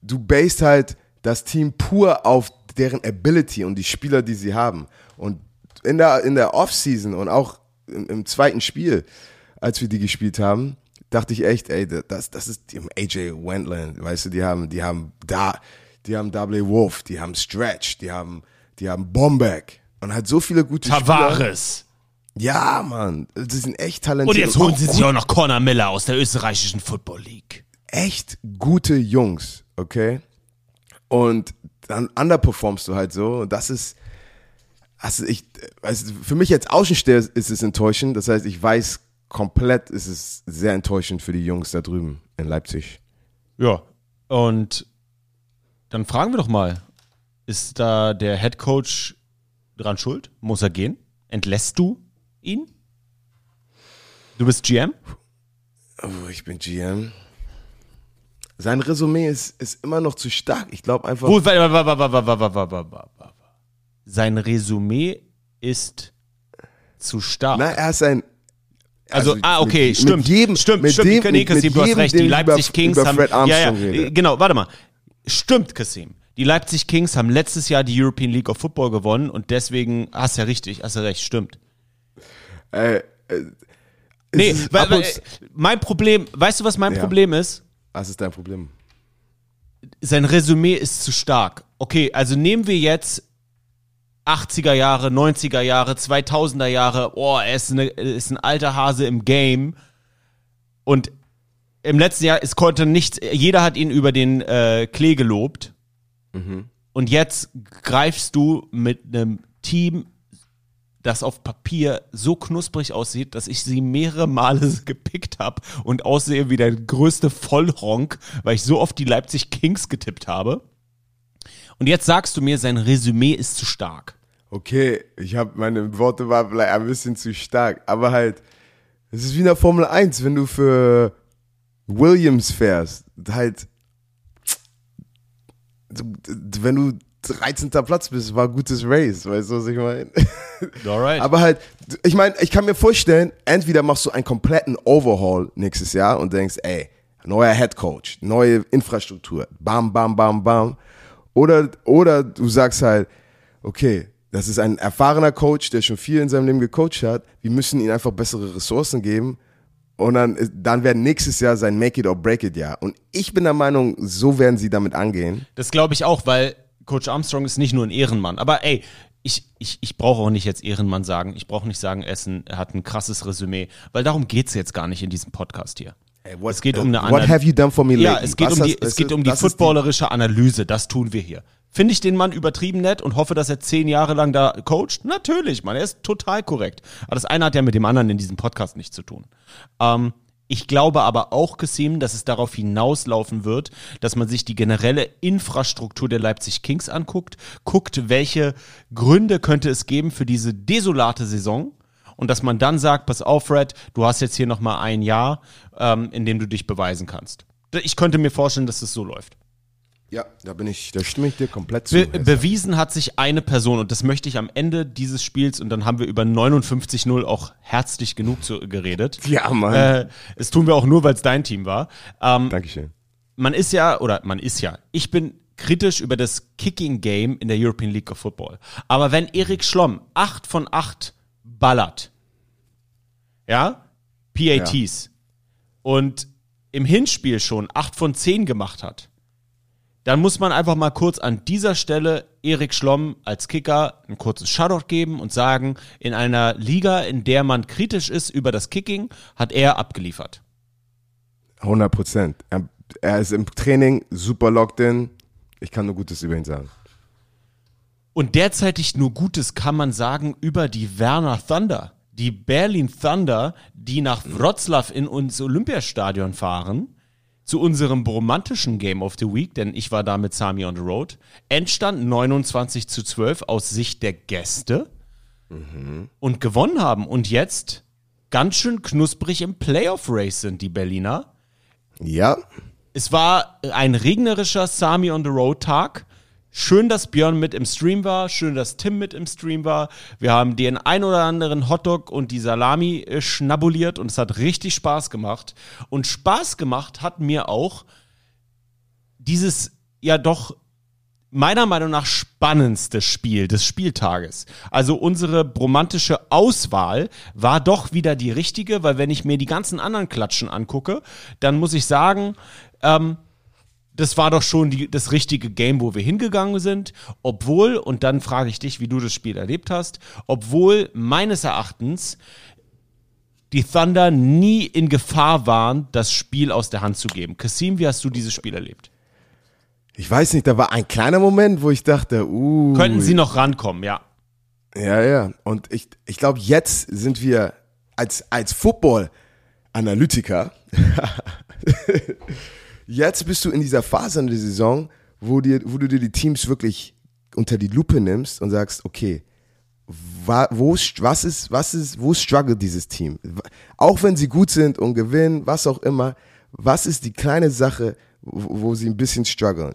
du based halt das Team pur auf deren Ability und die Spieler, die sie haben. Und in der, in der Offseason und auch im, im zweiten Spiel, als wir die gespielt haben, dachte ich echt, ey, das, das ist AJ Wendland, weißt du, die haben, die haben da, die haben W. Wolf, die haben Stretch, die haben, die haben Bombeck und halt so viele gute Spieler. Tavares. Ja, Mann, die sind echt Und talentiert. jetzt holen sie sich auch noch Conor Miller aus der österreichischen Football League. echt gute Jungs, okay? Und dann underperformst du halt so. Und das ist, also ich, also für mich als Außensteher ist es enttäuschend. Das heißt, ich weiß komplett, ist es sehr enttäuschend für die Jungs da drüben in Leipzig. Ja. Und dann fragen wir doch mal, ist da der Head Coach dran schuld? Muss er gehen? Entlässt du ihn? Du bist GM? Oh, ich bin GM. Sein Resümee ist, ist immer noch zu stark. Ich glaube einfach. Gut, Sein Resümee ist zu stark. Na, er ist ein. Also, also ah, okay, mit, stimmt. Mit jedem, stimmt, mit stimmt. Dem, mit, mit jedem, du hast recht. Die Leipzig über, Kings über haben. ja, ja, rede. genau, warte mal. Stimmt, Kassim. Die Leipzig Kings haben letztes Jahr die European League of Football gewonnen und deswegen hast ja richtig, hast ja recht, stimmt. Äh, äh, Nee, weil, weil, äh, mein Problem, weißt du, was mein Ja. Problem ist? Was ist dein Problem? Sein Resümee ist zu stark. Okay, also nehmen wir jetzt 80er Jahre, 90er Jahre, 2000er Jahre. Oh, er ist, eine, er ist ein alter Hase im Game. Und im letzten Jahr, es konnte nichts, jeder hat ihn über den äh, Klee gelobt. Und jetzt greifst du mit einem Team, das auf Papier so knusprig aussieht, dass ich sie mehrere Male gepickt habe und aussehe wie der größte Vollhonk, weil ich so oft die Leipzig Kings getippt habe. Und jetzt sagst du mir, sein Resümee ist zu stark. Okay, ich habe meine Worte waren vielleicht ein bisschen zu stark, aber halt, es ist wie in der Formel 1, wenn du für Williams fährst, halt, wenn du 13. Platz bist, war gutes Race, weißt du, was ich meine? Alright. Aber halt, ich meine, ich kann mir vorstellen, entweder machst du einen kompletten Overhaul nächstes Jahr und denkst, ey, neuer Head Coach, neue Infrastruktur, bam, bam, bam, bam. Oder, oder du sagst halt, okay, das ist ein erfahrener Coach, der schon viel in seinem Leben gecoacht hat. Wir müssen ihm einfach bessere Ressourcen geben. Und dann, ist- dann wäre nächstes Jahr sein Make it or break it Jahr. Und ich bin der Meinung, so werden sie damit angehen. Das glaube ich auch, weil Coach Armstrong ist nicht nur ein Ehrenmann. Aber ey, ich, ich, ich brauche auch nicht jetzt Ehrenmann sagen. Ich brauche nicht sagen, er hat ein krasses Resümee. Weil darum geht's jetzt gar nicht in diesem Podcast hier. What- es geht um eine What have you done for me Ja, lately? es geht Was um die, hast- es geht um die footballerische Analyse. Das tun wir hier. Finde ich den Mann übertrieben nett und hoffe, dass er zehn Jahre lang da coacht? Natürlich, Mann. Er ist total korrekt. Aber das eine hat ja mit dem anderen in diesem Podcast nichts zu tun. Ähm, ich glaube aber auch, Kassim, dass es darauf hinauslaufen wird, dass man sich die generelle Infrastruktur der Leipzig Kings anguckt, guckt, welche Gründe könnte es geben für diese desolate Saison und dass man dann sagt, pass auf, Fred, du hast jetzt hier noch mal ein Jahr, ähm, in dem du dich beweisen kannst. Ich könnte mir vorstellen, dass es so läuft. Ja, da bin ich, da stimme ich dir komplett zu. Be bewiesen hat sich eine Person und das möchte ich am Ende dieses Spiels und dann haben wir über 59-0 auch herzlich genug zu, geredet. Ja, Mann. Äh, das tun wir auch nur, weil es dein Team war. Ähm, Dankeschön. man ist ja, oder man ist ja, ich bin kritisch über das Kicking Game in der European League of Football. Aber wenn Erik Schlomm 8 von 8 ballert, ja, PATs, und im Hinspiel schon 8 von 10 gemacht hat, dann muss man einfach mal kurz an dieser Stelle Erik Schlomm als Kicker ein kurzes Shoutout geben und sagen, in einer Liga, in der man kritisch ist über das Kicking, hat er abgeliefert. 100 Prozent. Er, er ist im Training super locked in. Ich kann nur Gutes über ihn sagen. Und derzeitig nur Gutes kann man sagen über die Werner Thunder. Die Berlin Thunder, die nach Wroclaw in uns Olympiastadion fahren, zu unserem romantischen Game of the Week, denn ich war da mit Sami on the Road. Endstand 29 zu 12 aus Sicht der Gäste und gewonnen haben. Und jetzt ganz schön knusprig im Playoff-Race sind die Berliner. Ja, Es war ein regnerischer Sami on the Road Tag. Schön, dass Björn mit im Stream war. Schön, dass Tim mit im Stream war. Wir haben den ein oder anderen Hotdog und die Salami äh, schnabuliert und es hat richtig Spaß gemacht. Und Spaß gemacht hat mir auch dieses ja doch meiner Meinung nach spannendste Spiel des Spieltages. Also unsere bromantische Auswahl war doch wieder die richtige, weil wenn ich mir die ganzen anderen Klatschen angucke, dann muss ich sagen, ähm, das war doch schon die, das richtige Game, wo wir hingegangen sind, obwohl, und dann frage ich dich, wie du das Spiel erlebt hast, obwohl meines Erachtens die Thunder nie in Gefahr waren, das Spiel aus der Hand zu geben. Kasim, wie hast du dieses Spiel erlebt? Ich weiß nicht, da war ein kleiner Moment, wo ich dachte, uh. Könnten sie noch rankommen, ja. Ja, ja. Und ich, ich glaube, jetzt sind wir als, als Football-Analytiker, jetzt bist du in dieser Phase in der Saison, wo, dir, wo du dir die Teams wirklich unter die Lupe nimmst und sagst, okay, wo, was ist, was ist, wo struggelt dieses Team? Auch wenn sie gut sind und gewinnen, was auch immer, was ist die kleine Sache, wo, wo sie ein bisschen strugglen?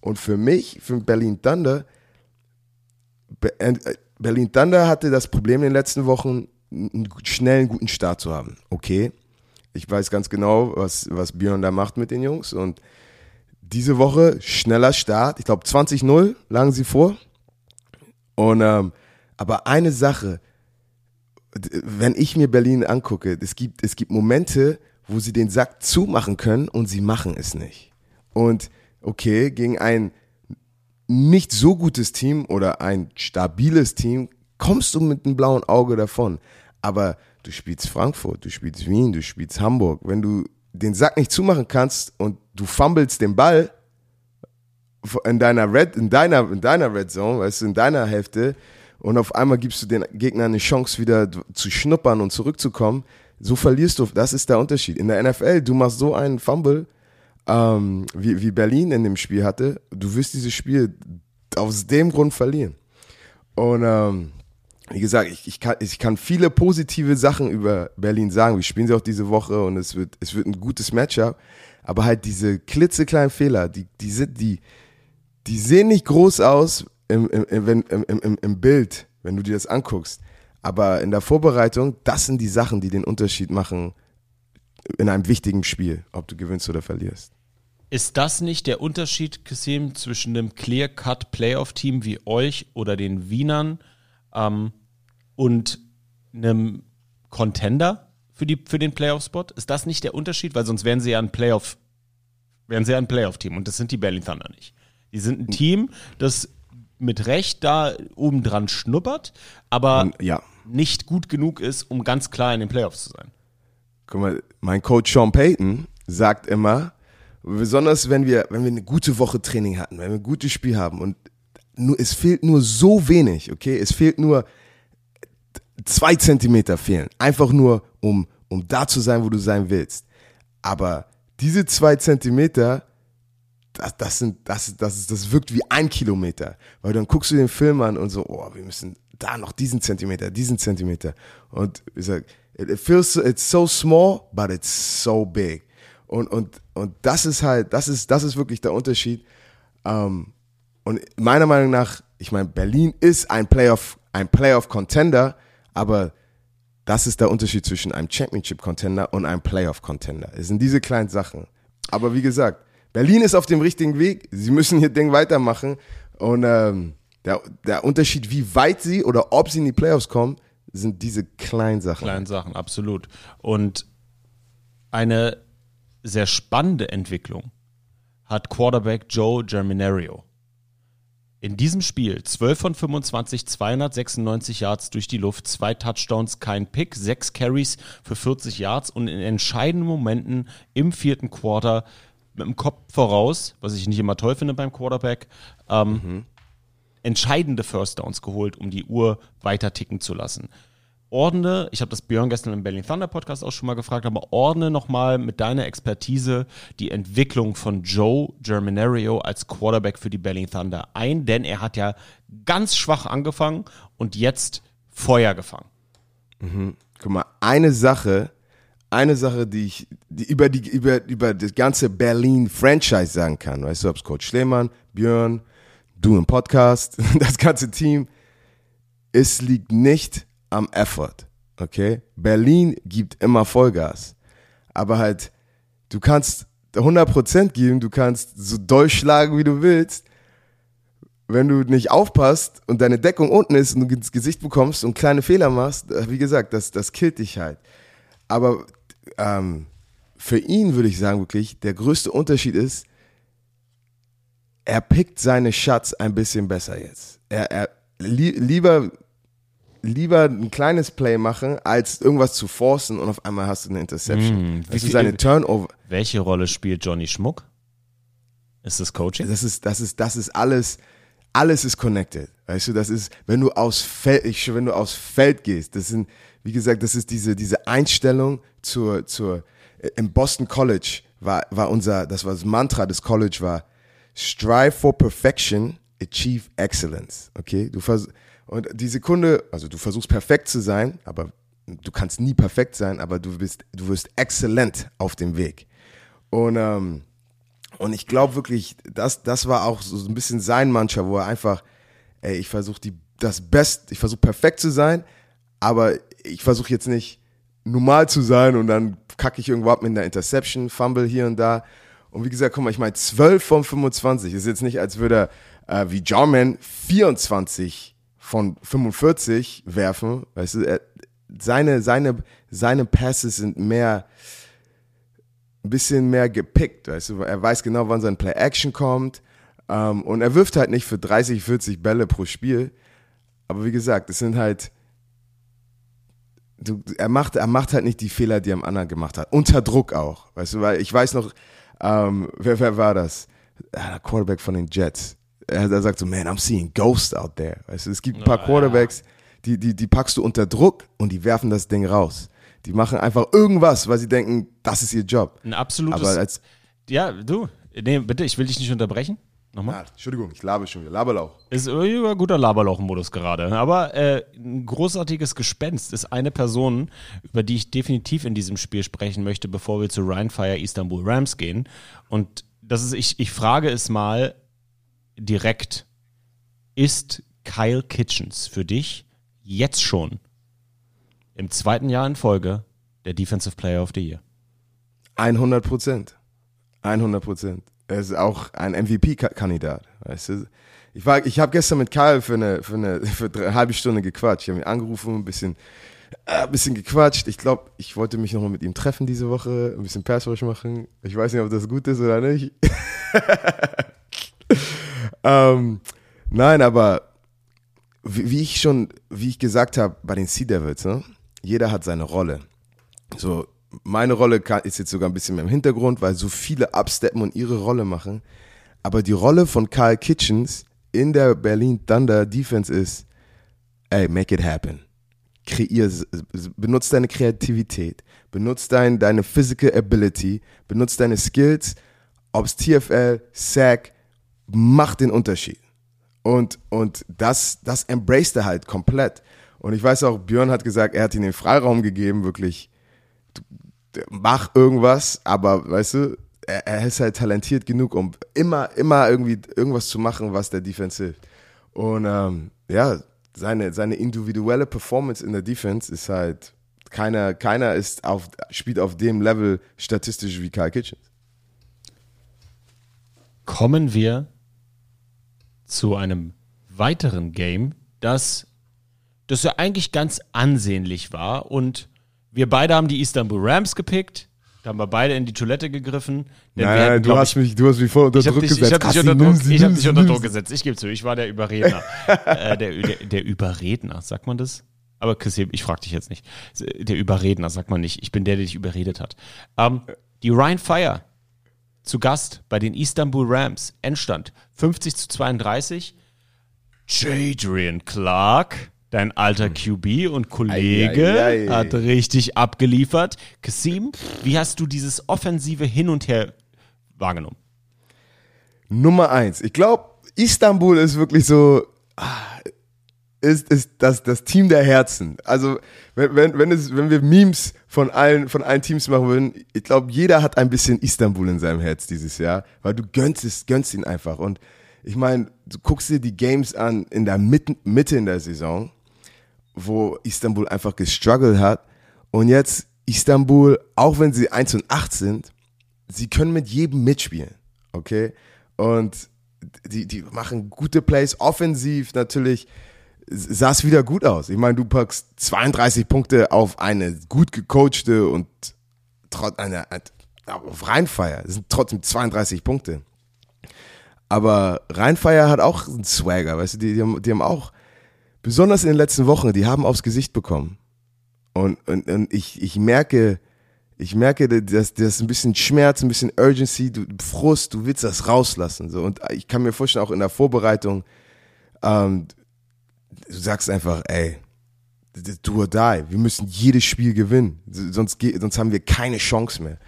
Und für mich, für Berlin Thunder, äh, Berlin Thunder hatte das Problem in den letzten Wochen, einen schnellen, guten Start zu haben. Okay, ich weiß ganz genau, was, was Björn da macht mit den Jungs. Und diese Woche schneller Start. Ich glaube, 20-0 lagen sie vor. Und, ähm, aber eine Sache, wenn ich mir Berlin angucke, es gibt, es gibt Momente, wo sie den Sack zumachen können und sie machen es nicht. Und okay, gegen ein nicht so gutes Team oder ein stabiles Team kommst du mit einem blauen Auge davon. Aber du spielst Frankfurt, du spielst Wien, du spielst Hamburg. Wenn du den Sack nicht zumachen kannst und du fummelst den Ball in deiner Red, in deiner, in deiner Red Zone, weißt du, in deiner Hälfte, und auf einmal gibst du den Gegner eine Chance, wieder zu schnuppern und zurückzukommen, so verlierst du. Das ist der Unterschied. In der NFL, du machst so einen Fumble, ähm, wie, wie Berlin in dem Spiel hatte, du wirst dieses Spiel aus dem Grund verlieren. Und ähm, wie gesagt, ich, ich, kann, ich kann viele positive Sachen über Berlin sagen. Wir spielen sie auch diese Woche und es wird, es wird ein gutes Matchup. Aber halt diese klitzekleinen Fehler, die, die, sind, die, die sehen nicht groß aus im, im, im, im, im Bild, wenn du dir das anguckst. Aber in der Vorbereitung, das sind die Sachen, die den Unterschied machen in einem wichtigen Spiel, ob du gewinnst oder verlierst. Ist das nicht der Unterschied, Kasim, zwischen einem Clear-Cut-Playoff-Team wie euch oder den Wienern ähm, und einem Contender für, die, für den Playoff-Spot? Ist das nicht der Unterschied? Weil sonst wären sie ja ein Playoff, wären sie ja ein Playoff-Team und das sind die Berlin Thunder nicht. Die sind ein Team, das mit Recht da oben dran schnuppert, aber ja, nicht gut genug ist, um ganz klar in den Playoffs zu sein. guck mal, mein Coach Sean Payton sagt immer, besonders wenn wir, wenn wir eine gute Woche Training hatten, wenn wir ein gutes Spiel haben und nur, es fehlt nur so wenig, okay? Es fehlt nur zwei Zentimeter fehlen. Einfach nur, um, um da zu sein, wo du sein willst. Aber diese zwei Zentimeter, das, das sind, das, das, das wirkt wie ein Kilometer. Weil dann guckst du den Film an und so, oh, wir müssen da noch diesen Zentimeter, diesen Zentimeter. Und ich sag, it, feels, it's so small, but it's so big. Und, und, und das ist halt, das ist, das ist wirklich der Unterschied. Ähm, und meiner Meinung nach, ich meine, Berlin ist ein Playoff, ein Playoff-Contender, aber das ist der Unterschied zwischen einem Championship-Contender und einem Playoff-Contender. Es sind diese kleinen Sachen. Aber wie gesagt, Berlin ist auf dem richtigen Weg. Sie müssen ihr Ding weitermachen. Und ähm, der, der Unterschied, wie weit sie oder ob sie in die Playoffs kommen, sind diese kleinen Sachen. kleinen Sachen, absolut. Und eine sehr spannende Entwicklung hat Quarterback Joe Germinario. In diesem Spiel 12 von 25, 296 Yards durch die Luft, zwei Touchdowns, kein Pick, sechs Carries für 40 Yards und in entscheidenden Momenten im vierten Quarter mit dem Kopf voraus, was ich nicht immer toll finde beim Quarterback, ähm, entscheidende First Downs geholt, um die Uhr weiter ticken zu lassen. Ordne, ich habe das Björn gestern im Berlin Thunder Podcast auch schon mal gefragt, aber ordne nochmal mit deiner Expertise die Entwicklung von Joe Germinario als Quarterback für die Berlin Thunder ein, denn er hat ja ganz schwach angefangen und jetzt Feuer gefangen. Guck mal, eine Sache, eine Sache, die ich die über, die, über, über das ganze Berlin-Franchise sagen kann, weißt du, ob es Coach Schlemann, Björn, du im Podcast, das ganze Team, es liegt nicht am Effort, okay? Berlin gibt immer Vollgas, aber halt, du kannst 100% geben, du kannst so durchschlagen, wie du willst, wenn du nicht aufpasst und deine Deckung unten ist und du ins Gesicht bekommst und kleine Fehler machst, äh, wie gesagt, das, das killt dich halt. Aber ähm, für ihn würde ich sagen, wirklich, der größte Unterschied ist, er pickt seine Shots ein bisschen besser jetzt. Er, er li lieber, lieber ein kleines Play machen, als irgendwas zu forcen und auf einmal hast du eine Interception. Mm, das wie ist seine viel- Turnover. Welche Rolle spielt Johnny Schmuck? Ist das Coaching? Das ist, das ist, das ist alles, alles ist connected. Weißt du, das ist, wenn du aus Feld, ich, wenn du aufs Feld gehst, das sind, wie gesagt, das ist diese, diese Einstellung zur, zur, äh, im Boston College war, war unser, das war das Mantra des College war, strive for perfection, achieve excellence. Okay? Du vers und die Sekunde, also du versuchst perfekt zu sein, aber du kannst nie perfekt sein, aber du bist, du wirst exzellent auf dem Weg. Und, ähm, und ich glaube wirklich, das, das war auch so ein bisschen sein Mantra, wo er einfach, ey, ich versuche das Best, ich versuche perfekt zu sein, aber ich versuche jetzt nicht normal zu sein und dann kacke ich irgendwo ab mit einer Interception, Fumble hier und da. Und wie gesagt, guck mal, ich meine, 12 von 25 ist jetzt nicht, als würde er äh, wie Jarman 24 von 45 werfen. Weißt du, er, seine, seine, seine Passes sind mehr, ein bisschen mehr gepickt, weißt du, er weiß genau, wann sein Play-Action kommt ähm, und er wirft halt nicht für 30, 40 Bälle pro Spiel, aber wie gesagt, es sind halt, du, er, macht, er macht halt nicht die Fehler, die er am anderen gemacht hat, unter Druck auch, weißt du, weil ich weiß noch, ähm, wer, wer war das? Ah, Der Quarterback von den Jets. Er, er sagt so, man, I'm seeing ghosts out there. Weißt du, es gibt ein paar Ja. Quarterbacks, die, die, die packst du unter Druck und die werfen das Ding raus. Die machen einfach irgendwas, weil sie denken, das ist ihr Job. Ein absolutes. Aber als, ja, du. Nee, bitte, ich will dich nicht unterbrechen. Nochmal. ah, Entschuldigung, ich labe schon wieder, Laberlauch. Ist irgendwie ein guter Laberlauch-Modus gerade. Aber äh, ein großartiges Gespenst ist eine Person, über die ich definitiv in diesem Spiel sprechen möchte, bevor wir zu Ryan Fire Istanbul Rams gehen. Und das ist, ich, ich frage es mal direkt. Ist Kyle Kitchens für dich jetzt schon im zweiten Jahr in Folge der Defensive Player of the Year? 100 Prozent. 100 Prozent. Er ist auch ein MVP-Kandidat. Weißt du? Ich, ich habe gestern mit Kyle für eine, für eine, für eine halbe Stunde gequatscht. Ich habe ihn angerufen, ein bisschen, äh, ein bisschen gequatscht. Ich glaube, ich wollte mich nochmal mit ihm treffen diese Woche, ein bisschen Passwash machen. Ich weiß nicht, ob das gut ist oder nicht. ähm, nein, aber wie, wie ich schon, wie ich gesagt habe, bei den Sea Devils, ne? jeder hat seine Rolle. So, meine Rolle kann, ist jetzt sogar ein bisschen mehr im Hintergrund, weil so viele absteppen und ihre Rolle machen. Aber die Rolle von Kyle Kitchens in der Berlin Thunder Defense ist, ey, make it happen. Kreier, s- s- benutz deine Kreativität, benutz dein, deine Physical Ability, benutz deine Skills, ob's TFL, SAC, mach den Unterschied. Und, und das, das embraced er halt komplett. Und ich weiß auch, Björn hat gesagt, er hat ihm den Freiraum gegeben, wirklich, mach irgendwas, aber weißt du, er, er ist halt talentiert genug, um immer, immer irgendwie irgendwas zu machen, was der Defense hilft. Und ähm, ja, seine, seine individuelle Performance in der Defense ist halt, keiner, keiner ist auf, spielt auf dem Level statistisch wie Kyle Kitchens. kommen wir zu einem weiteren Game, das, das ja eigentlich ganz ansehnlich war. Und wir beide haben die Istanbul Rams gepickt. Da haben wir beide in die Toilette gegriffen. Denn wir hätten, glaub ich, mich, du hast mich voll unter habe dich, ich hab dich unter Druck, ich hab dich unter Druck gesetzt. Ich gebe zu, ich war der Überredner. äh, der, der, der Überredner, sagt man das? Aber Chris, ich frage dich jetzt nicht. Der Überredner, sagt man nicht. Ich bin der, der dich überredet hat. Ähm, die Ryan Fire zu Gast bei den Istanbul Rams. Endstand 50 zu 32. Jadrian Clark, dein alter QB und Kollege, Ei, ei, ei. hat richtig abgeliefert. Kasim, wie hast du dieses offensive Hin und Her wahrgenommen? Nummer eins. Ich glaube, Istanbul ist wirklich so, ah, ist, ist das, das Team der Herzen. Also, wenn, wenn, wenn, es, wenn wir Memes von allen, von allen Teams machen würden, ich glaube, jeder hat ein bisschen Istanbul in seinem Herz dieses Jahr, weil du gönnst es, gönnst ihn einfach. Und ich meine, du guckst dir die Games an in der Mitte, Mitte in der Saison, wo Istanbul einfach gestruggelt hat. Und jetzt Istanbul, auch wenn sie 1 und 8 sind, sie können mit jedem mitspielen. Okay? Und die, die machen gute Plays, offensiv natürlich sah es wieder gut aus. Ich meine, du packst 32 Punkte auf eine gut gecoachte und trotz einer auf Rheinfeier. Das sind trotzdem 32 Punkte. Aber Rheinfeier hat auch einen Swagger, weißt du, die, die, haben, die haben auch, besonders in den letzten Wochen, die haben aufs Gesicht bekommen. Und, und, und ich, ich merke, ich merke, dass das ein bisschen Schmerz, ein bisschen Urgency, du, Frust, du willst das rauslassen. So. Und ich kann mir vorstellen, auch in der Vorbereitung, ähm, du sagst einfach, ey, do or die. Wir müssen jedes Spiel gewinnen. Sonst, sonst haben wir keine Chance mehr.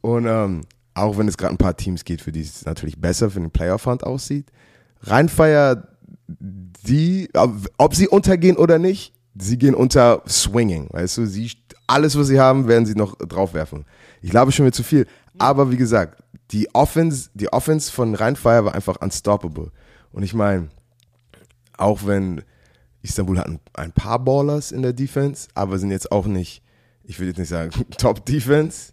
Und ähm, auch wenn es gerade ein paar Teams geht, für die es natürlich besser für den Playoff-Hunt aussieht. Rheinfeier, die, ob sie untergehen oder nicht, sie gehen unter Swinging. Weißt du, sie alles, was sie haben, werden sie noch draufwerfen. Ich glaube schon wieder zu viel. Aber wie gesagt, die Offense, die Offense von Rheinfire war einfach unstoppable. Und ich meine, auch wenn Istanbul hat ein paar Ballers in der Defense, aber sind jetzt auch nicht, ich würde jetzt nicht sagen, Top Defense.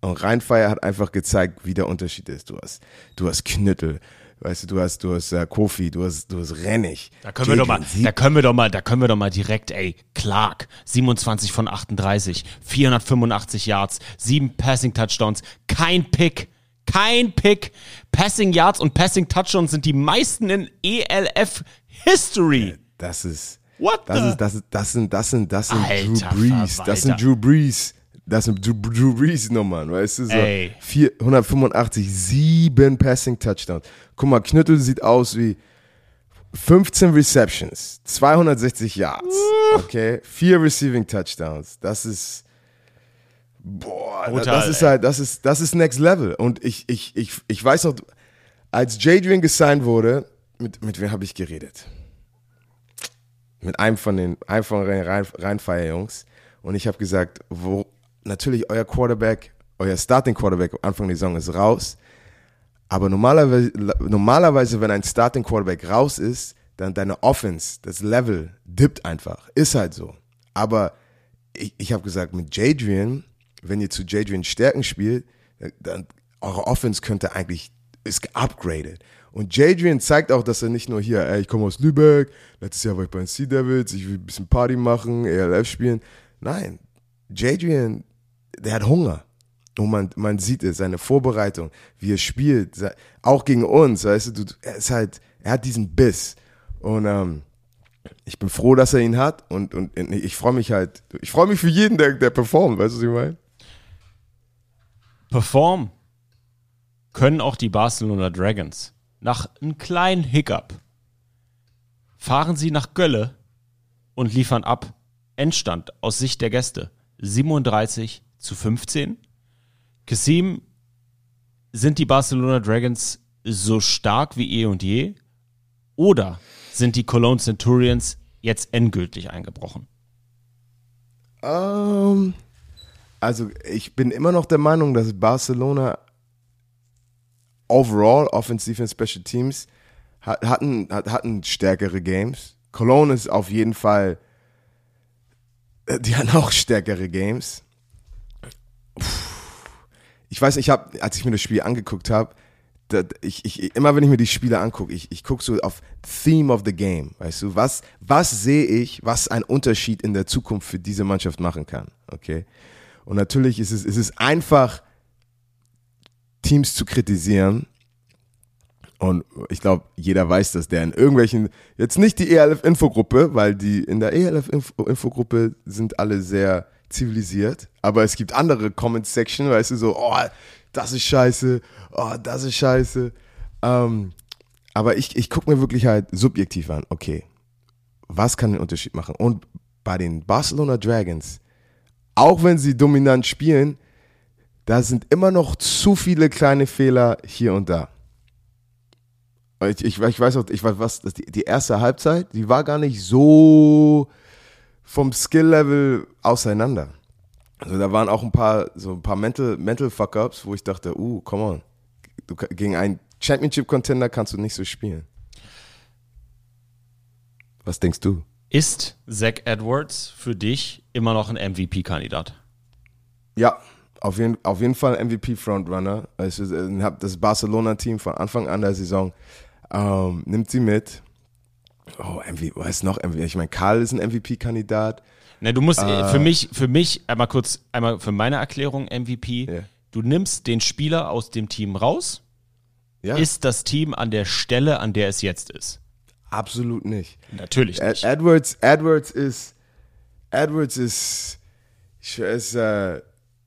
Und Rheinfire hat einfach gezeigt, wie der Unterschied ist. Du hast, du hast Knüttel, Weißt du, du hast, du hast äh, Kofi, du hast, du hast Rennig. Da können wir doch mal, da können wir doch mal, da können wir doch mal direkt, ey, Clark, 27 von 38, 485 Yards, 7 Passing Touchdowns, kein Pick, kein Pick. Passing Yards und Passing Touchdowns sind die meisten in ELF History. Das ist, What das the? ist, das das sind, das sind, das sind Alter Drew Brees, das sind. Drew Brees. Das sind Drew, Drew Brees Nummern, weißt du? So Ey. 485, sieben Passing Touchdowns. Guck mal, Knüttel sieht aus wie 15 Receptions, 260 Yards, okay? Vier Receiving Touchdowns. Das ist, boah, Brutal, das ist halt, das ist, das ist Next Level. Und ich, ich, ich, ich weiß noch, als Jadrian gesigned wurde, mit, mit wem habe ich geredet? Mit einem von den einem Rheinfeier-Jungs und ich habe gesagt, wo natürlich euer Quarterback, euer Starting Quarterback Anfang der Saison ist raus, aber normalerweise, normalerweise wenn ein Starting Quarterback raus ist, dann deine Offense, das Level dippt einfach, ist halt so. Aber ich, ich habe gesagt, mit Jadrian, wenn ihr zu Jadrian Stärken spielt, dann eure Offense könnte eigentlich ist geupgradet. Und Jadrian zeigt auch, dass er nicht nur hier, ey, ich komme aus Lübeck, letztes Jahr war ich bei den Sea Devils, ich will ein bisschen Party machen, ELF spielen. Nein, Jadrian, der hat Hunger. Und man, man sieht es, seine Vorbereitung, wie er spielt, auch gegen uns, weißt du, du, er ist halt, er hat diesen Biss. Und ähm, ich bin froh, dass er ihn hat und, und ich freue mich halt, ich freue mich für jeden, der, der performt, weißt du, was ich meine? Perform können auch die Barcelona Dragons. Nach einem kleinen Hiccup fahren sie nach Gölle und liefern ab. Endstand aus Sicht der Gäste 37 zu 15. Kasim, sind die Barcelona Dragons so stark wie eh und je? Oder sind die Cologne Centurions jetzt endgültig eingebrochen? Ähm, also ich bin immer noch der Meinung, dass Barcelona overall, Offensive und Special Teams, hat, hatten, hat, hatten stärkere Games. Cologne ist auf jeden Fall, äh, die hatten auch stärkere Games. Ich weiß, ich habe, als ich mir das Spiel angeguckt habe, ich, ich, immer wenn ich mir die Spiele angucke, ich, ich gucke so auf Theme of the Game, weißt du, was, was sehe ich, was ein Unterschied in der Zukunft für diese Mannschaft machen kann, okay? Und natürlich ist es, ist es einfach, Teams zu kritisieren. Und ich glaube, jeder weiß das, der in irgendwelchen, jetzt nicht die ELF-Infogruppe, weil die in der ELF-Infogruppe sind alle sehr zivilisiert, aber es gibt andere Comment-Section, weißt du, so, oh, das ist scheiße, oh, das ist scheiße. Ähm, aber ich, ich gucke mir wirklich halt subjektiv an, okay, was kann den Unterschied machen? Und bei den Barcelona Dragons, auch wenn sie dominant spielen, da sind immer noch zu viele kleine Fehler hier und da. Ich, ich, ich weiß auch, ich weiß was, die, die erste Halbzeit, die war gar nicht so vom Skill-Level auseinander. Also da waren auch ein paar, so ein paar Mental, Mental Fuck-Ups, wo ich dachte, uh, come on. Du, gegen einen Championship-Contender kannst du nicht so spielen. Was denkst du? Ist Zach Edwards für dich immer noch ein MVP-Kandidat? Ja, auf jeden, auf jeden Fall MVP Frontrunner. Also, ich habe das Barcelona-Team von Anfang an der Saison Ähm, nimmt sie mit. Oh, MVP, was ist noch MVP? Ich meine, Karl ist ein MVP-Kandidat. Na, du musst äh, für mich, für mich, einmal kurz, einmal für meine Erklärung MVP. Ja. Du nimmst den Spieler aus dem Team raus, Ja, ist das Team an der Stelle, an der es jetzt ist. absolut nicht. Natürlich nicht. Edwards, Edwards ist, Edwards ist, ich- ist äh,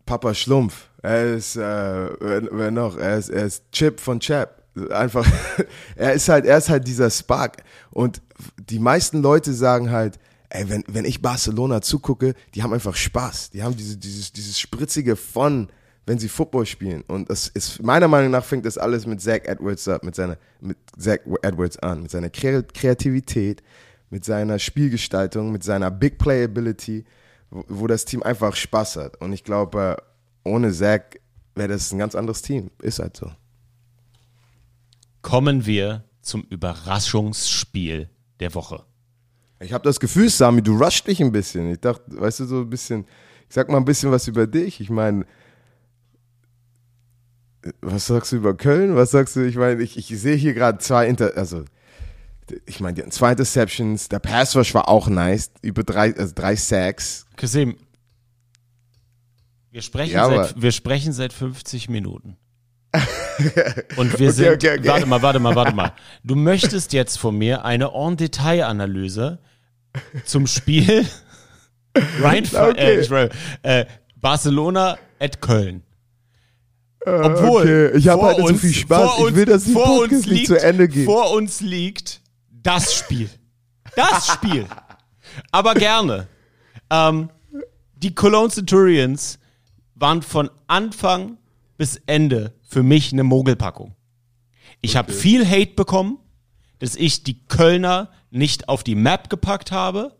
Papa Schlumpf. Er ist, äh, wer, noch? Er ist, er ist Chip von Chap. Einfach, er ist halt, er ist halt dieser Spark. Und die meisten Leute sagen halt, ey, wenn, wenn ich Barcelona zugucke, die haben einfach Spaß. Die haben diese, dieses, dieses spritzige Fun, wenn sie Football spielen. Und das ist, meiner Meinung nach fängt das alles mit Zach Edwards ab, mit seiner, mit Zach Edwards an, mit seiner Kre Kreativität, mit seiner Spielgestaltung, mit seiner Big Playability, wo, wo das Team einfach Spaß hat. Und ich glaube, äh, ohne Zach wäre das ein ganz anderes Team. Ist halt so. Kommen wir zum Überraschungsspiel der Woche. Ich habe das Gefühl, Sami, du rushst dich ein bisschen. Ich dachte, weißt du, so ein bisschen, ich sag mal ein bisschen was über dich. Ich meine, was sagst du über Köln? Was sagst du? Ich meine, ich, ich sehe hier gerade zwei Inter, also ich meine, die hatten zwei Interceptions, der Pass Rush war auch nice, über drei, also drei Sacks. Kasim, wir sprechen, Ja, seit, wir sprechen seit 50 Minuten. Und wir Okay, sind, okay, okay. warte mal, warte mal, warte mal. Du möchtest jetzt von mir eine En-Detail-Analyse zum Spiel Rhein, äh, äh, Barcelona at Köln. Obwohl, okay. Ich hab vor halt nicht so uns- viel Spaß. vor Ich uns- will, dass die Podcast uns nicht liegt, zu Ende geht. Vor uns liegt das Spiel. Das Spiel. Aber gerne. Ähm, die Cologne Centurions waren von Anfang bis Ende für mich eine Mogelpackung. Ich habe viel Hate bekommen, dass ich die Kölner nicht auf die Map gepackt habe.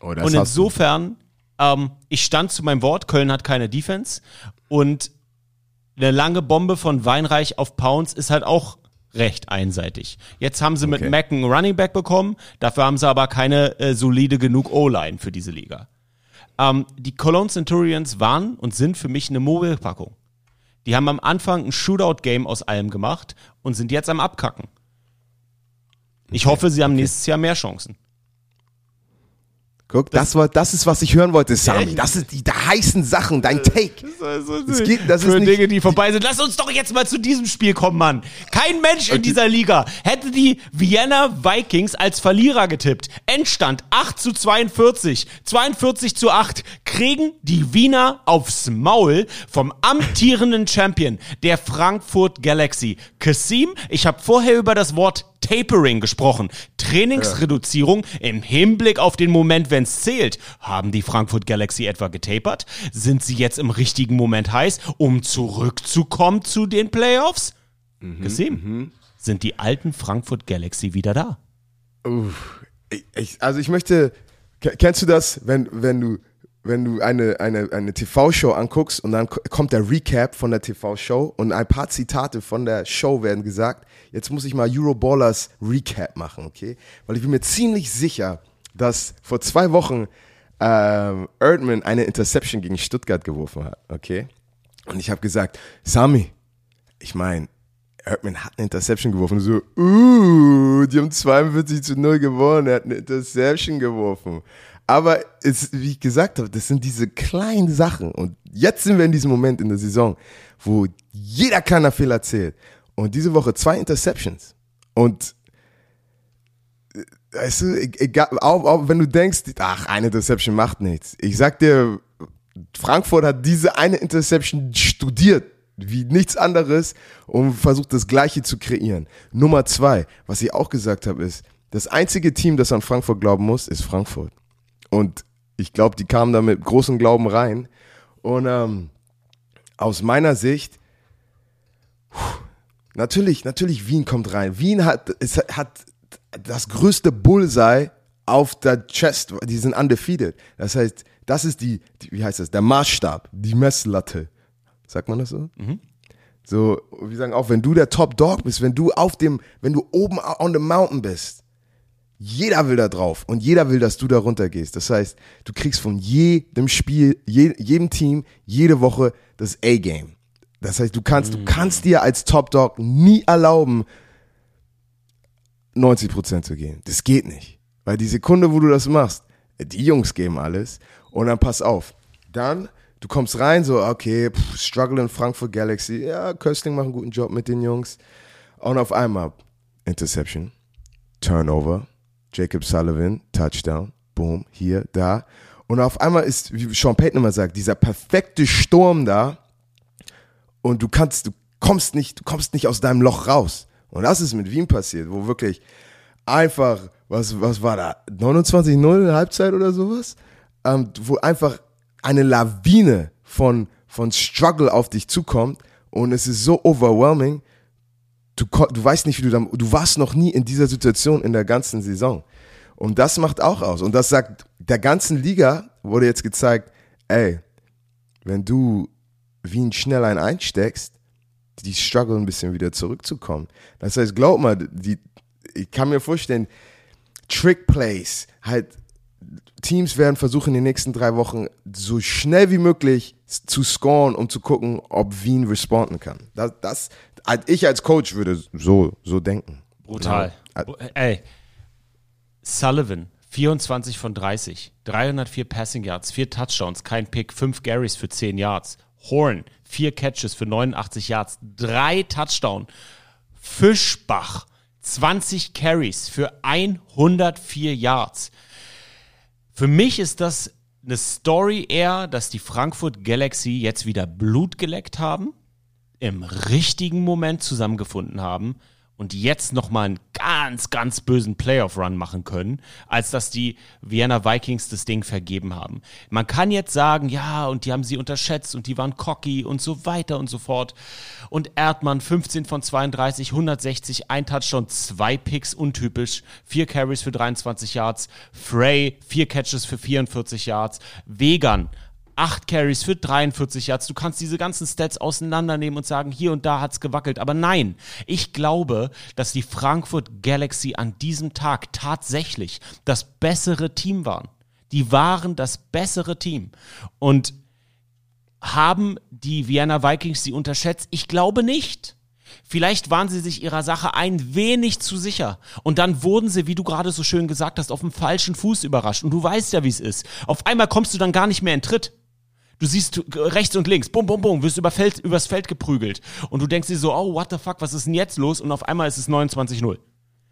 Oh, Und insofern, ähm, ich stand zu meinem Wort, Köln hat keine Defense. Und eine lange Bombe von Weinreich auf Pounds ist halt auch recht einseitig. Jetzt haben sie mit Okay. Mac einen Running Back bekommen, dafür haben sie aber keine äh, solide genug O-Line für diese Liga. Ähm, die Cologne Centurions waren und sind für mich eine Mogelpackung. Die haben am Anfang ein Shootout-Game aus allem gemacht und sind jetzt am Abkacken. Ich hoffe, sie haben nächstes Jahr mehr Chancen. Guck, das, war, das ist, was ich hören wollte, Sami. Das ist die, die heißen Sachen, dein Take. Das geht, das für ist nicht, Dinge, die vorbei sind. Lass uns doch jetzt mal zu diesem Spiel kommen, Mann. Kein Mensch in dieser Liga hätte die Vienna Vikings als Verlierer getippt. Endstand 8 zu 42, 42 zu 8. Kriegen die Wiener aufs Maul vom amtierenden Champion der Frankfurt Galaxy. Kasim, ich habe vorher über das Wort Tapering gesprochen. Trainingsreduzierung im Hinblick auf den Moment, wenn es zählt. Haben die Frankfurt Galaxy etwa getapert? Sind sie jetzt im richtigen Moment heiß, um zurückzukommen zu den Playoffs? Gesehen. Sind die alten Frankfurt Galaxy wieder da? ich, ich, also ich möchte, ke- kennst du das, wenn, wenn du, wenn du eine, eine, eine TV-Show anguckst und dann ko- kommt der Recap von der TV-Show und ein paar Zitate von der Show werden gesagt. Jetzt muss ich mal Euroballers Recap machen, okay? Weil ich bin mir ziemlich sicher, dass vor zwei Wochen ähm, Erdmann eine Interception gegen Stuttgart geworfen hat, okay? Und ich habe gesagt, Sami, ich meine, Erdmann hat eine Interception geworfen. So, uh, die haben 42 zu 0 gewonnen. Er hat eine Interception geworfen. Aber es, wie ich gesagt habe, das sind diese kleinen Sachen. Und jetzt sind wir in diesem Moment in der Saison, wo jeder kleiner Fehler zählt. Und diese Woche zwei Interceptions. Und äh, weißt du, e- egal, auch, auch wenn du denkst, ach, eine Interception macht nichts. Ich sag dir, Frankfurt hat diese eine Interception studiert, wie nichts anderes, und versucht das Gleiche zu kreieren. Nummer zwei, was ich auch gesagt habe, ist, das einzige Team, das an Frankfurt glauben muss, ist Frankfurt. Und ich glaube, die kamen da mit großem Glauben rein. Und ähm, aus meiner Sicht, natürlich, natürlich Wien kommt rein. Wien hat, es hat das größte Bullseye auf der Chest. Die sind undefeated. Das heißt, das ist die, die wie heißt das, der Maßstab, die Messlatte. Sagt man das so? So, wir sagen auch, wenn du der Top Dog bist, wenn du auf dem, wenn du oben on the mountain bist, jeder will da drauf und jeder will, dass du da runtergehst. Das heißt, du kriegst von jedem Spiel, je, jedem Team, jede Woche das A-Game. Das heißt, du kannst, du kannst dir als Top Dog nie erlauben, 90% zu geben. Das geht nicht. Weil die Sekunde, wo du das machst, die Jungs geben alles. Und dann pass auf. Dann, du kommst rein, so, okay, pff, struggle in Frankfurt Galaxy. Ja, Köstling macht einen guten Job mit den Jungs. Und auf einmal, Interception, Turnover, Jacob Sullivan, Touchdown, boom, hier, da. Und auf einmal ist, wie Sean Payton immer sagt, dieser perfekte Sturm da. Und du kannst, du kommst nicht, du kommst nicht aus deinem Loch raus. Und das ist mit Wien passiert, wo wirklich einfach, was, was war da, 29-0 Halbzeit oder sowas? Ähm, wo einfach eine Lawine von, von Struggle auf dich zukommt und es ist so overwhelming. Du, du weißt nicht, wie du da, du warst noch nie in dieser Situation in der ganzen Saison. Und das macht auch aus. Und das sagt, der ganzen Liga wurde jetzt gezeigt, ey, wenn du schnell ein einsteckst, die struggle ein bisschen wieder zurückzukommen. Das heißt, glaub mal, die, ich kann mir vorstellen, Trick Plays, halt, Teams werden versuchen, in den nächsten drei Wochen so schnell wie möglich zu scoren, um zu gucken, ob Wien responden kann. Das, das ich als Coach würde so, so denken. Brutal. Ja. Ey, Sullivan, 24 von 30, 304 Passing Yards, 4 Touchdowns, kein Pick, 5 Garys für 10 Yards. Horn, 4 Catches für 89 Yards, 3 Touchdown. Fischbach, 20 Carries für 104 Yards. Für mich ist das eine Story eher, dass die Frankfurt Galaxy jetzt wieder Blut geleckt haben, im richtigen Moment zusammengefunden haben und jetzt nochmal einen ganz, ganz bösen Playoff-Run machen können, als dass die Vienna Vikings das Ding vergeben haben. Man kann jetzt sagen, ja, und die haben sie unterschätzt und die waren cocky und so weiter und so fort. Und Erdmann 15 von 32, 160, ein Touchdown, zwei Picks, untypisch, vier Carries für 23 Yards, Frey, vier Catches für 44 Yards, Vegan, 8 Carries für 43 Yards. Du kannst diese ganzen Stats auseinandernehmen und sagen, hier und da hat's gewackelt. Aber nein, ich glaube, dass die Frankfurt Galaxy an diesem Tag tatsächlich das bessere Team waren. Die waren das bessere Team. Und haben die Vienna Vikings sie unterschätzt? Ich glaube nicht. Vielleicht waren sie sich ihrer Sache ein wenig zu sicher. Und dann wurden sie, wie du gerade so schön gesagt hast, auf dem falschen Fuß überrascht. Und du weißt ja, wie es ist. Auf einmal kommst du dann gar nicht mehr in Tritt. Du siehst rechts und links, bum, bum, bum, wirst über Feld, übers Feld geprügelt. Und du denkst dir so, oh, what the fuck, was ist denn jetzt los? Und auf einmal ist es 29-0.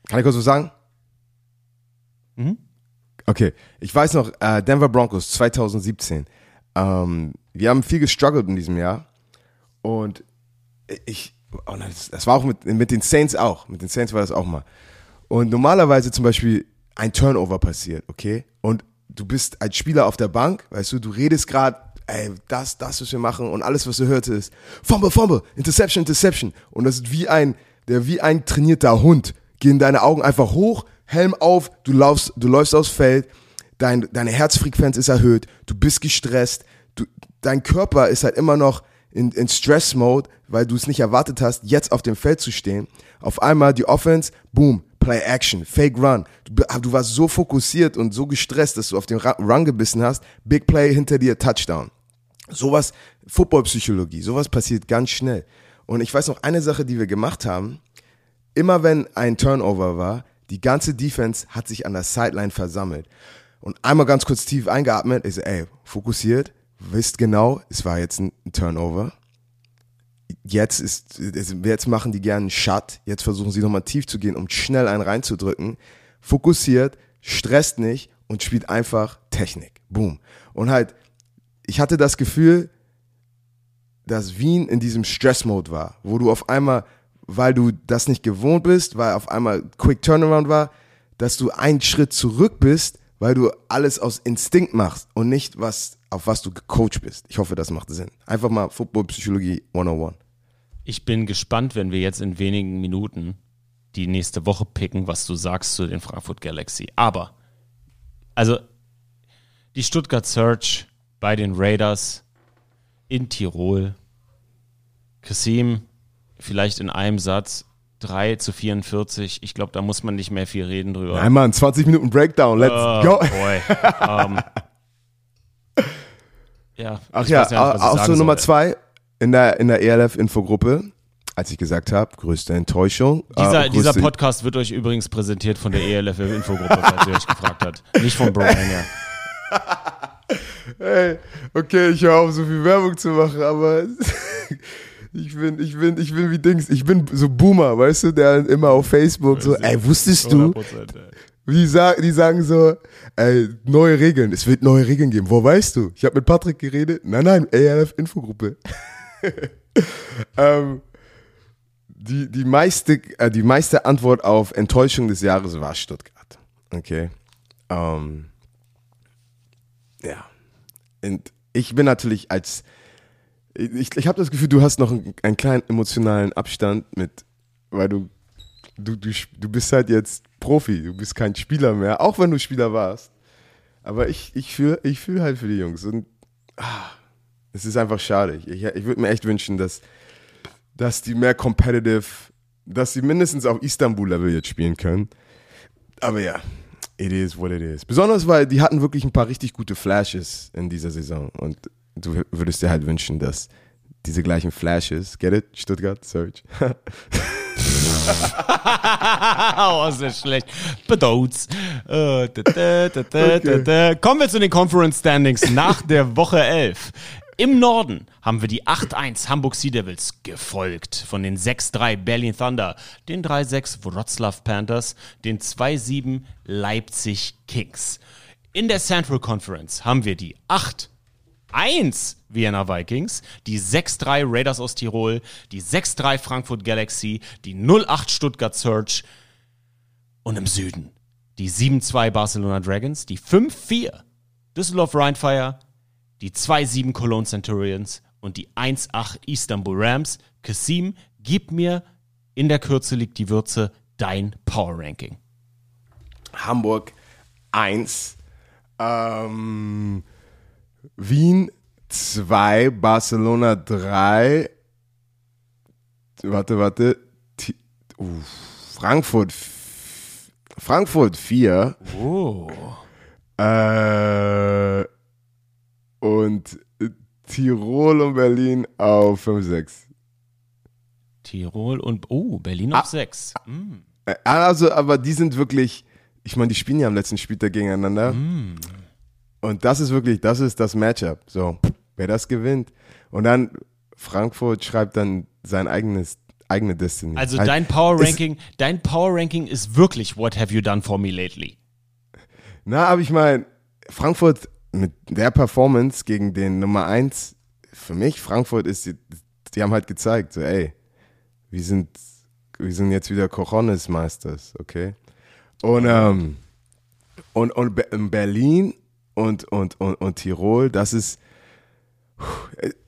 Kann ich kurz was sagen? Okay, ich weiß noch, äh, Denver Broncos 2017. Ähm, wir haben viel gestruggelt in diesem Jahr und ich, oh nein, das, das war auch mit, mit den Saints auch. Mit den Saints war das auch mal. Und normalerweise zum Beispiel ein Turnover passiert, okay? Und du bist als Spieler auf der Bank, weißt du, du redest gerade, ey, das, das, was wir machen und alles, was du hörst, ist Fumble, Fumble, Interception, Interception. Und das ist wie ein, der wie ein trainierter Hund. Gehen deine Augen einfach hoch, Helm auf, du laufst, du läufst aufs Feld, dein, deine Herzfrequenz ist erhöht, du bist gestresst, du, dein Körper ist halt immer noch in, in Stress-Mode, weil du es nicht erwartet hast, jetzt auf dem Feld zu stehen. Auf einmal die Offense, boom, Play Action, Fake Run. Du, du warst so fokussiert und so gestresst, dass du auf den Run gebissen hast. Big Play hinter dir, Touchdown. Sowas, Footballpsychologie, sowas passiert ganz schnell. Und ich weiß noch eine Sache, die wir gemacht haben. Immer wenn ein Turnover war, die ganze Defense hat sich an der Sideline versammelt. Und einmal ganz kurz tief eingeatmet, so, ey, fokussiert, wisst genau, es war jetzt ein Turnover. Jetzt ist, jetzt machen die gerne einen Shut. Jetzt versuchen sie nochmal tief zu gehen, um schnell einen reinzudrücken. Fokussiert, stresst nicht und spielt einfach Technik. Boom. Und halt, ich hatte das Gefühl, dass Wien in diesem Stress-Mode war, wo du auf einmal, weil du das nicht gewohnt bist, weil auf einmal Quick Turnaround war, dass du einen Schritt zurück bist, weil du alles aus Instinkt machst und nicht was, auf was du gecoacht bist. Ich hoffe, das macht Sinn. Einfach mal Football-Psychologie 101. Ich bin gespannt, wenn wir jetzt in wenigen Minuten die nächste Woche picken, was du sagst zu den Frankfurt Galaxy. Aber, also, die Stuttgart Search bei den Raiders in Tirol. Kasim, vielleicht in einem Satz, 3 zu 44. Ich glaube, da muss man nicht mehr viel reden drüber. Einmal ein 20 Minuten Breakdown, let's Oh, go. boy. ähm, ja, Ach ja, nicht, auch so Nummer soll. zwei in der, in der ELF-Infogruppe. als ich gesagt habe, größte Enttäuschung. Dieser, äh, dieser Podcast wird euch übrigens präsentiert von der ELF Infogruppe, falls ihr euch gefragt habt. Nicht von Brian, ja. Ey, okay, ich höre auf, so viel Werbung zu machen, aber ich bin, ich bin, ich bin wie Dings, ich bin so Boomer, weißt du, der immer auf Facebook so, ey, wusstest du? 100%, ey. Die, sagen, die sagen so, ey, neue Regeln, es wird neue Regeln geben. Wo weißt du? Ich habe mit Patrick geredet. Nein, nein, ELF Infogruppe. ähm, die, die, meiste, äh, die meiste Antwort auf Enttäuschung des Jahres war Stuttgart. Okay. Ähm, ja. Und ich bin natürlich als, ich, ich habe das Gefühl, du hast noch einen, einen kleinen emotionalen Abstand mit, weil du, du, du, du bist halt jetzt Profi, du bist kein Spieler mehr, auch wenn du Spieler warst. Aber ich, ich fühle ich fühl halt für die Jungs und ah, es ist einfach schade. Ich, ich, würde mir echt wünschen, dass, dass die mehr competitive, dass sie mindestens auf Istanbul-Level jetzt spielen können. Aber ja, it is what it is. Besonders, weil die hatten wirklich ein paar richtig gute Flashes in dieser Saison. Und du würdest dir halt wünschen, dass diese gleichen Flashes, get it? Stuttgart, Search. oh, ist nicht schlecht. Bedots. Äh. Kommen wir zu den Conference Standings nach der Woche 11. Im Norden haben wir die 8-1 Hamburg Sea Devils gefolgt von den 6-3 Berlin Thunder, den 3-6 Wroclaw Panthers, den 2-7 Leipzig Kings. In der Central Conference haben wir die 8 1 Vienna Vikings, die 6-3 Raiders aus Tirol, die 6-3 Frankfurt Galaxy, die 0-8 Stuttgart Surge und im Süden die 7-2 Barcelona Dragons, die 5-4 Düsseldorf Rheinfire, die 2-7 Cologne Centurions und die 1-8 Istanbul Rams. Kasim, gib mir in der Kürze liegt die Würze dein Power Ranking. Hamburg 1, ähm, Wien 2, Barcelona 3, warte, warte, Ti- uh, Frankfurt, Frankfurt 4, Oh. äh, und Tirol und Berlin auf 5, 6. Tirol und oh, Berlin auf 6. Äh, Also, aber die sind wirklich, ich meine, die spielen ja am letzten Spieltag gegeneinander. Und das ist wirklich, das ist das Matchup. So, wer das gewinnt. Und dann Frankfurt schreibt dann sein eigenes, eigene Destiny. Also Halt, dein Power Ranking, dein Power Ranking ist wirklich What have you done for me lately? Na, aber ich meine, Frankfurt mit der Performance gegen den Nummer 1, für mich, Frankfurt ist, die, die haben halt gezeigt, so, ey, wir sind, wir sind jetzt wieder Cojones Meisters, okay? Und, ähm, und, und Be- in Berlin und, und, und, und Tirol, das ist,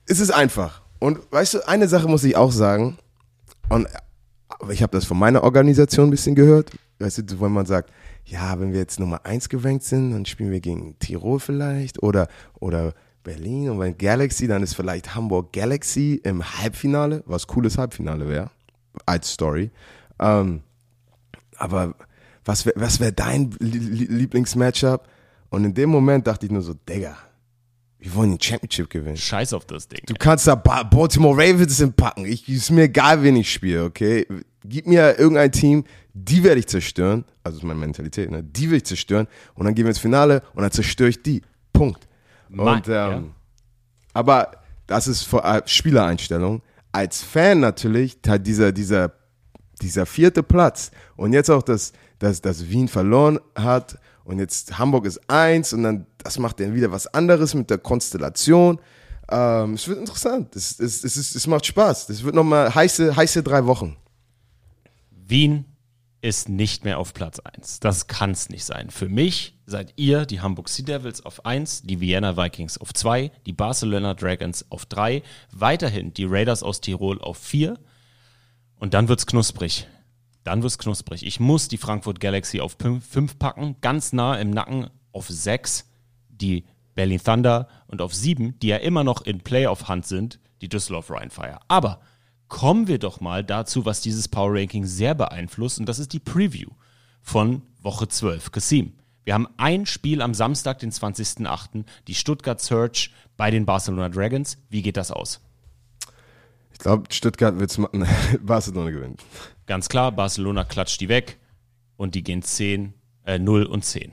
es ist einfach. Und weißt du, eine Sache muss ich auch sagen, und ich habe das von meiner Organisation ein bisschen gehört, weißt du, wo man sagt, ja, wenn wir jetzt Nummer 1 gerankt sind, dann spielen wir gegen Tirol vielleicht oder, oder Berlin und wenn Galaxy, dann ist vielleicht Hamburg Galaxy im Halbfinale, was cooles Halbfinale wäre, als Story. Ähm, aber was wäre was wär dein Lie- Lie- Lieblingsmatchup? Und in dem Moment dachte ich nur so, Digga, wir wollen den Championship gewinnen. Scheiß auf das Ding. Du kannst da Ba- Baltimore Ravens packen. Ich, ist mir egal, wen ich spiele, okay? Gib mir irgendein Team, die werde ich zerstören. Also ist meine Mentalität, ne? Die will ich zerstören. Und dann gehen wir ins Finale und dann zerstöre ich die. Punkt. Ma- Und, ähm, ja. Aber das ist vor allem Spielereinstellung. Als Fan natürlich halt dieser, dieser, dieser vierte Platz. Und jetzt auch, dass, dass, dass Wien verloren hat und jetzt Hamburg ist eins und dann das macht dann wieder was anderes mit der Konstellation. Ähm, es wird interessant. Es, es, es, es macht Spaß. Es wird nochmal heiße, heiße drei Wochen. Wien ist nicht mehr auf Platz 1. Das kann es nicht sein. Für mich seid ihr die Hamburg Sea Devils auf 1, die Vienna Vikings auf 2, die Barcelona Dragons auf 3, weiterhin die Raiders aus Tirol auf 4 und dann wird's knusprig. Dann wird's knusprig. Ich muss die Frankfurt Galaxy auf 5 packen, ganz nah im Nacken auf 6 die Berlin Thunder und auf 7, die ja immer noch in Playoff-Hand sind, die Düsseldorf Rheinfire. Aber kommen wir doch mal dazu, was dieses Power Ranking sehr beeinflusst, und das ist die Preview von Woche 12. Kasim. Wir haben ein Spiel am Samstag, den 20.08., die Stuttgart Search bei den Barcelona Dragons. Wie geht das aus? glaube, Stuttgart wird es machen. Barcelona gewinnen. Ganz klar, Barcelona klatscht die weg und die gehen 10, äh, 0 und 10.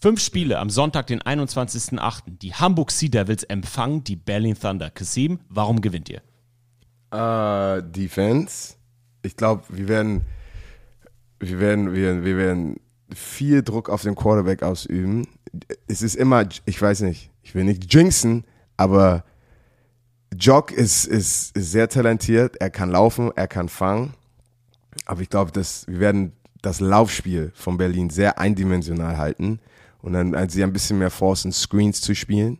Fünf Spiele am Sonntag, den 21.08. Die Hamburg Sea Devils empfangen die Berlin Thunder. Kasim, warum gewinnt ihr? Äh, Defense. Ich glaube, wir werden, wir werden, wir, wir werden viel Druck auf den Quarterback ausüben. Es ist immer, ich weiß nicht, ich will nicht jinxen, aber Jock ist, ist, ist sehr talentiert. Er kann laufen, er kann fangen. Aber ich glaube, wir werden das Laufspiel von Berlin sehr eindimensional halten und dann also ein bisschen mehr forcen, Screens zu spielen,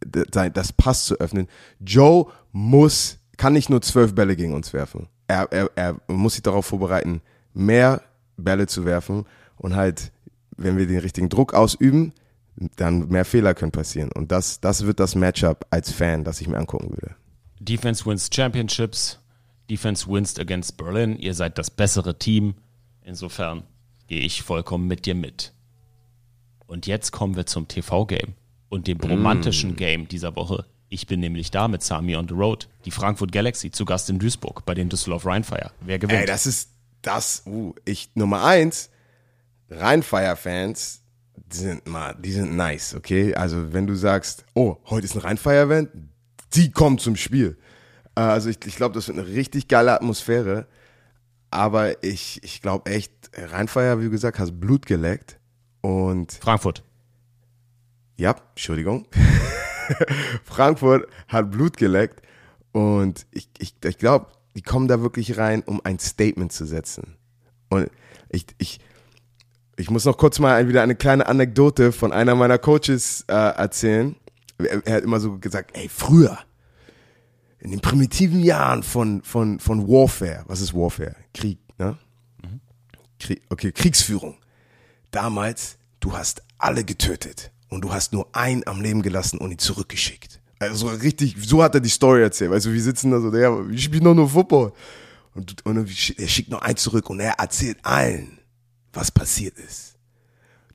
das Pass zu öffnen. Joe muss, kann nicht nur zwölf Bälle gegen uns werfen. Er, er, er muss sich darauf vorbereiten, mehr Bälle zu werfen und halt, wenn wir den richtigen Druck ausüben, dann mehr Fehler können passieren. Und das, das wird das Matchup als Fan, das ich mir angucken würde. Defense wins Championships. Defense wins against Berlin. Ihr seid das bessere Team. Insofern gehe ich vollkommen mit dir mit. Und jetzt kommen wir zum TV-Game und dem romantischen Game dieser Woche. Ich bin nämlich da mit Sami on the Road. Die Frankfurt Galaxy zu Gast in Duisburg bei den Düsseldorf Rheinfire. Wer gewinnt? Ey, das ist das, uh, ich, Nummer eins, Rheinfire-Fans, sind mal, die sind nice, okay? Also, wenn du sagst, oh, heute ist ein Rheinfire-Event, die kommen zum Spiel. Äh, Also, ich, ich glaube, das wird eine richtig geile Atmosphäre. Aber ich, ich glaube echt, Rheinfire, wie du gesagt hast, Blut geleckt. Und Frankfurt. ja, Entschuldigung. Frankfurt hat Blut geleckt und ich, ich, ich glaube, die kommen da wirklich rein, um ein Statement zu setzen. Und ich, ich, ich muss noch kurz mal wieder eine kleine Anekdote von einer meiner Coaches äh, erzählen. Er, er hat immer so gesagt, ey, früher, in den primitiven Jahren von, von, von Warfare, was ist Warfare? Krieg, ne? Krieg, okay, Kriegsführung damals, du hast alle getötet und du hast nur einen am Leben gelassen und ihn zurückgeschickt. Also richtig, so hat er die Story erzählt. Weißt du, wir sitzen da so, ja, wir spielen doch nur Football. Und, und er schickt noch einen zurück und er erzählt allen, was passiert ist.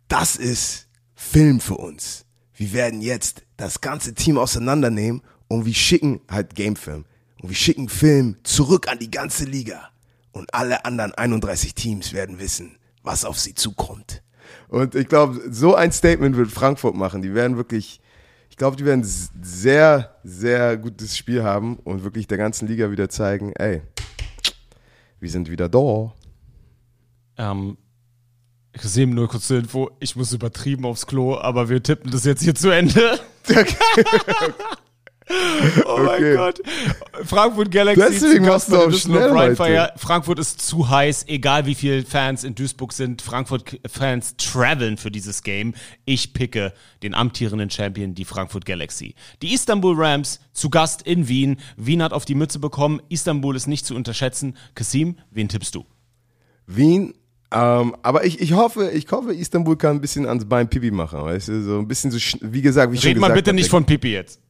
Das ist Film für uns. Wir werden jetzt das ganze Team auseinandernehmen und wir schicken halt Gamefilm. Und wir schicken Film zurück an die ganze Liga. Und alle anderen 31 Teams werden wissen, was auf sie zukommt. Und ich glaube, so ein Statement wird Frankfurt machen. Die werden wirklich, ich glaube, die werden sehr, sehr gutes Spiel haben und wirklich der ganzen Liga wieder zeigen, ey, wir sind wieder da. Ähm, ich sehe nur kurz zur Info. Ich muss übertrieben aufs Klo, aber wir tippen das jetzt hier zu Ende. Oh mein Okay. Gott. Frankfurt Galaxy. Deswegen machst du auch schnell Rheinfire. heute. Frankfurt ist zu heiß, egal wie viele Fans in Duisburg sind. Frankfurt-Fans traveln für dieses Game. Ich picke den amtierenden Champion, die Frankfurt Galaxy. Die Istanbul Rams zu Gast in Wien. Wien hat auf die Mütze bekommen. Istanbul ist nicht zu unterschätzen. Kasim, wen tippst du? Wien, ähm, aber ich, ich hoffe, ich hoffe, Istanbul kann ein bisschen ans Bein Pipi machen, weißt du, so ein bisschen so, wie gesagt, wie ich schon Red mal gesagt bitte hab, nicht von Pipi jetzt.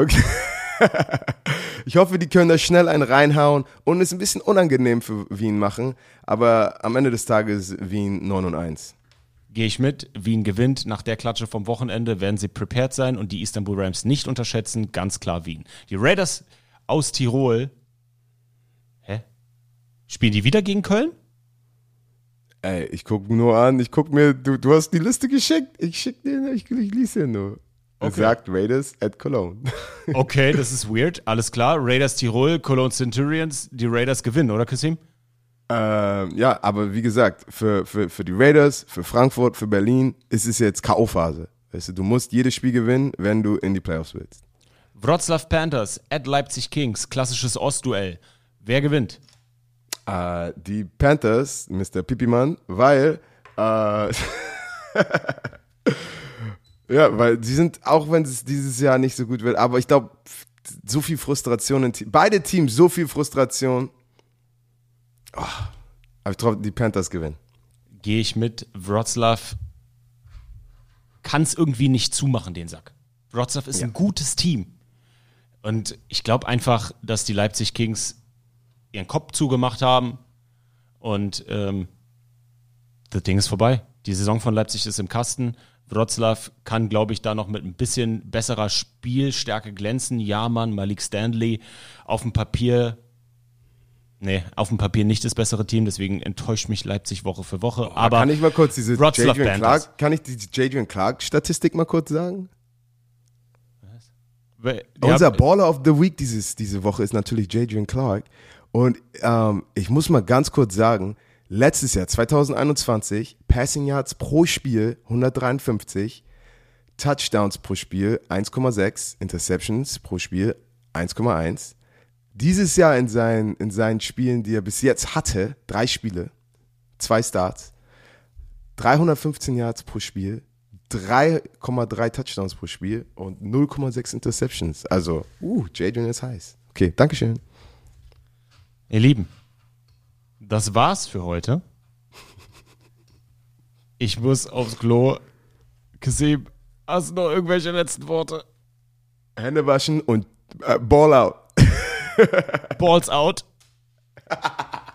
Okay. ich hoffe, die können da schnell einen reinhauen und es ein bisschen unangenehm für Wien machen, aber am Ende des Tages Wien 9 und 1. Gehe ich mit. Wien gewinnt. Nach der Klatsche vom Wochenende werden sie prepared sein und die Istanbul Rams nicht unterschätzen. Ganz klar Wien. Die Raiders aus Tirol. Hä? Spielen die wieder gegen Köln? Ey, ich guck nur an, ich guck mir, du, du hast die Liste geschickt, ich schick dir, ich, ich lese dir nur. Okay. sagt Raiders at Cologne. Okay, das ist weird. Alles klar. Raiders Tirol, Cologne Centurions. Die Raiders gewinnen, oder Kasim? ähm, ja, aber wie gesagt, für, für, für die Raiders, für Frankfurt, für Berlin ist es jetzt K.O.-Phase. Weißt du, du musst jedes Spiel gewinnen, wenn du in die Playoffs willst. Wroclaw Panthers at Leipzig Kings. Klassisches Ostduell. Wer gewinnt? Äh, die Panthers, Mr. Pipimann, weil äh, ja, weil sie sind, auch wenn es dieses Jahr nicht so gut wird, aber ich glaube, so viel Frustration in Te- beide Teams, so viel Frustration. Oh, aber ich glaube, die Panthers gewinnen. Gehe ich mit. Wroclaw kann es irgendwie nicht zumachen, den Sack. Wroclaw ist ein gutes Team. Und ich glaube einfach, dass die Leipzig Kings ihren Kopf zugemacht haben und ähm, das Ding ist vorbei. Die Saison von Leipzig ist im Kasten. Wroclaw kann, glaube ich, da noch mit ein bisschen besserer Spielstärke glänzen. Jahrmann, Malik Stanley auf dem Papier. Nee, auf dem Papier nicht das bessere Team, deswegen enttäuscht mich Leipzig Woche für Woche. Aber kann ich mal kurz diese Wroclaw Jadrian. Clark, kann ich die Jadrian Clark Statistik mal kurz sagen? Ja, Unser Baller of the Week dieses, diese Woche ist natürlich Jadrian Clark. Und ähm, ich muss mal ganz kurz sagen, letztes Jahr, 2021, Passing Yards pro Spiel 153, Touchdowns pro Spiel 1,6, Interceptions pro Spiel 1,1. Dieses Jahr in seinen, in seinen Spielen, die er bis jetzt hatte, drei Spiele, zwei Starts, 315 Yards pro Spiel, 3,3 Touchdowns pro Spiel und 0,6 Interceptions. Also, uh, Jadrian ist heiß. Okay, Dankeschön. Ihr Lieben, das war's für heute. Ich muss aufs Klo. Kasim, hast du noch irgendwelche letzten Worte? Hände waschen und äh, Ball out. Balls out.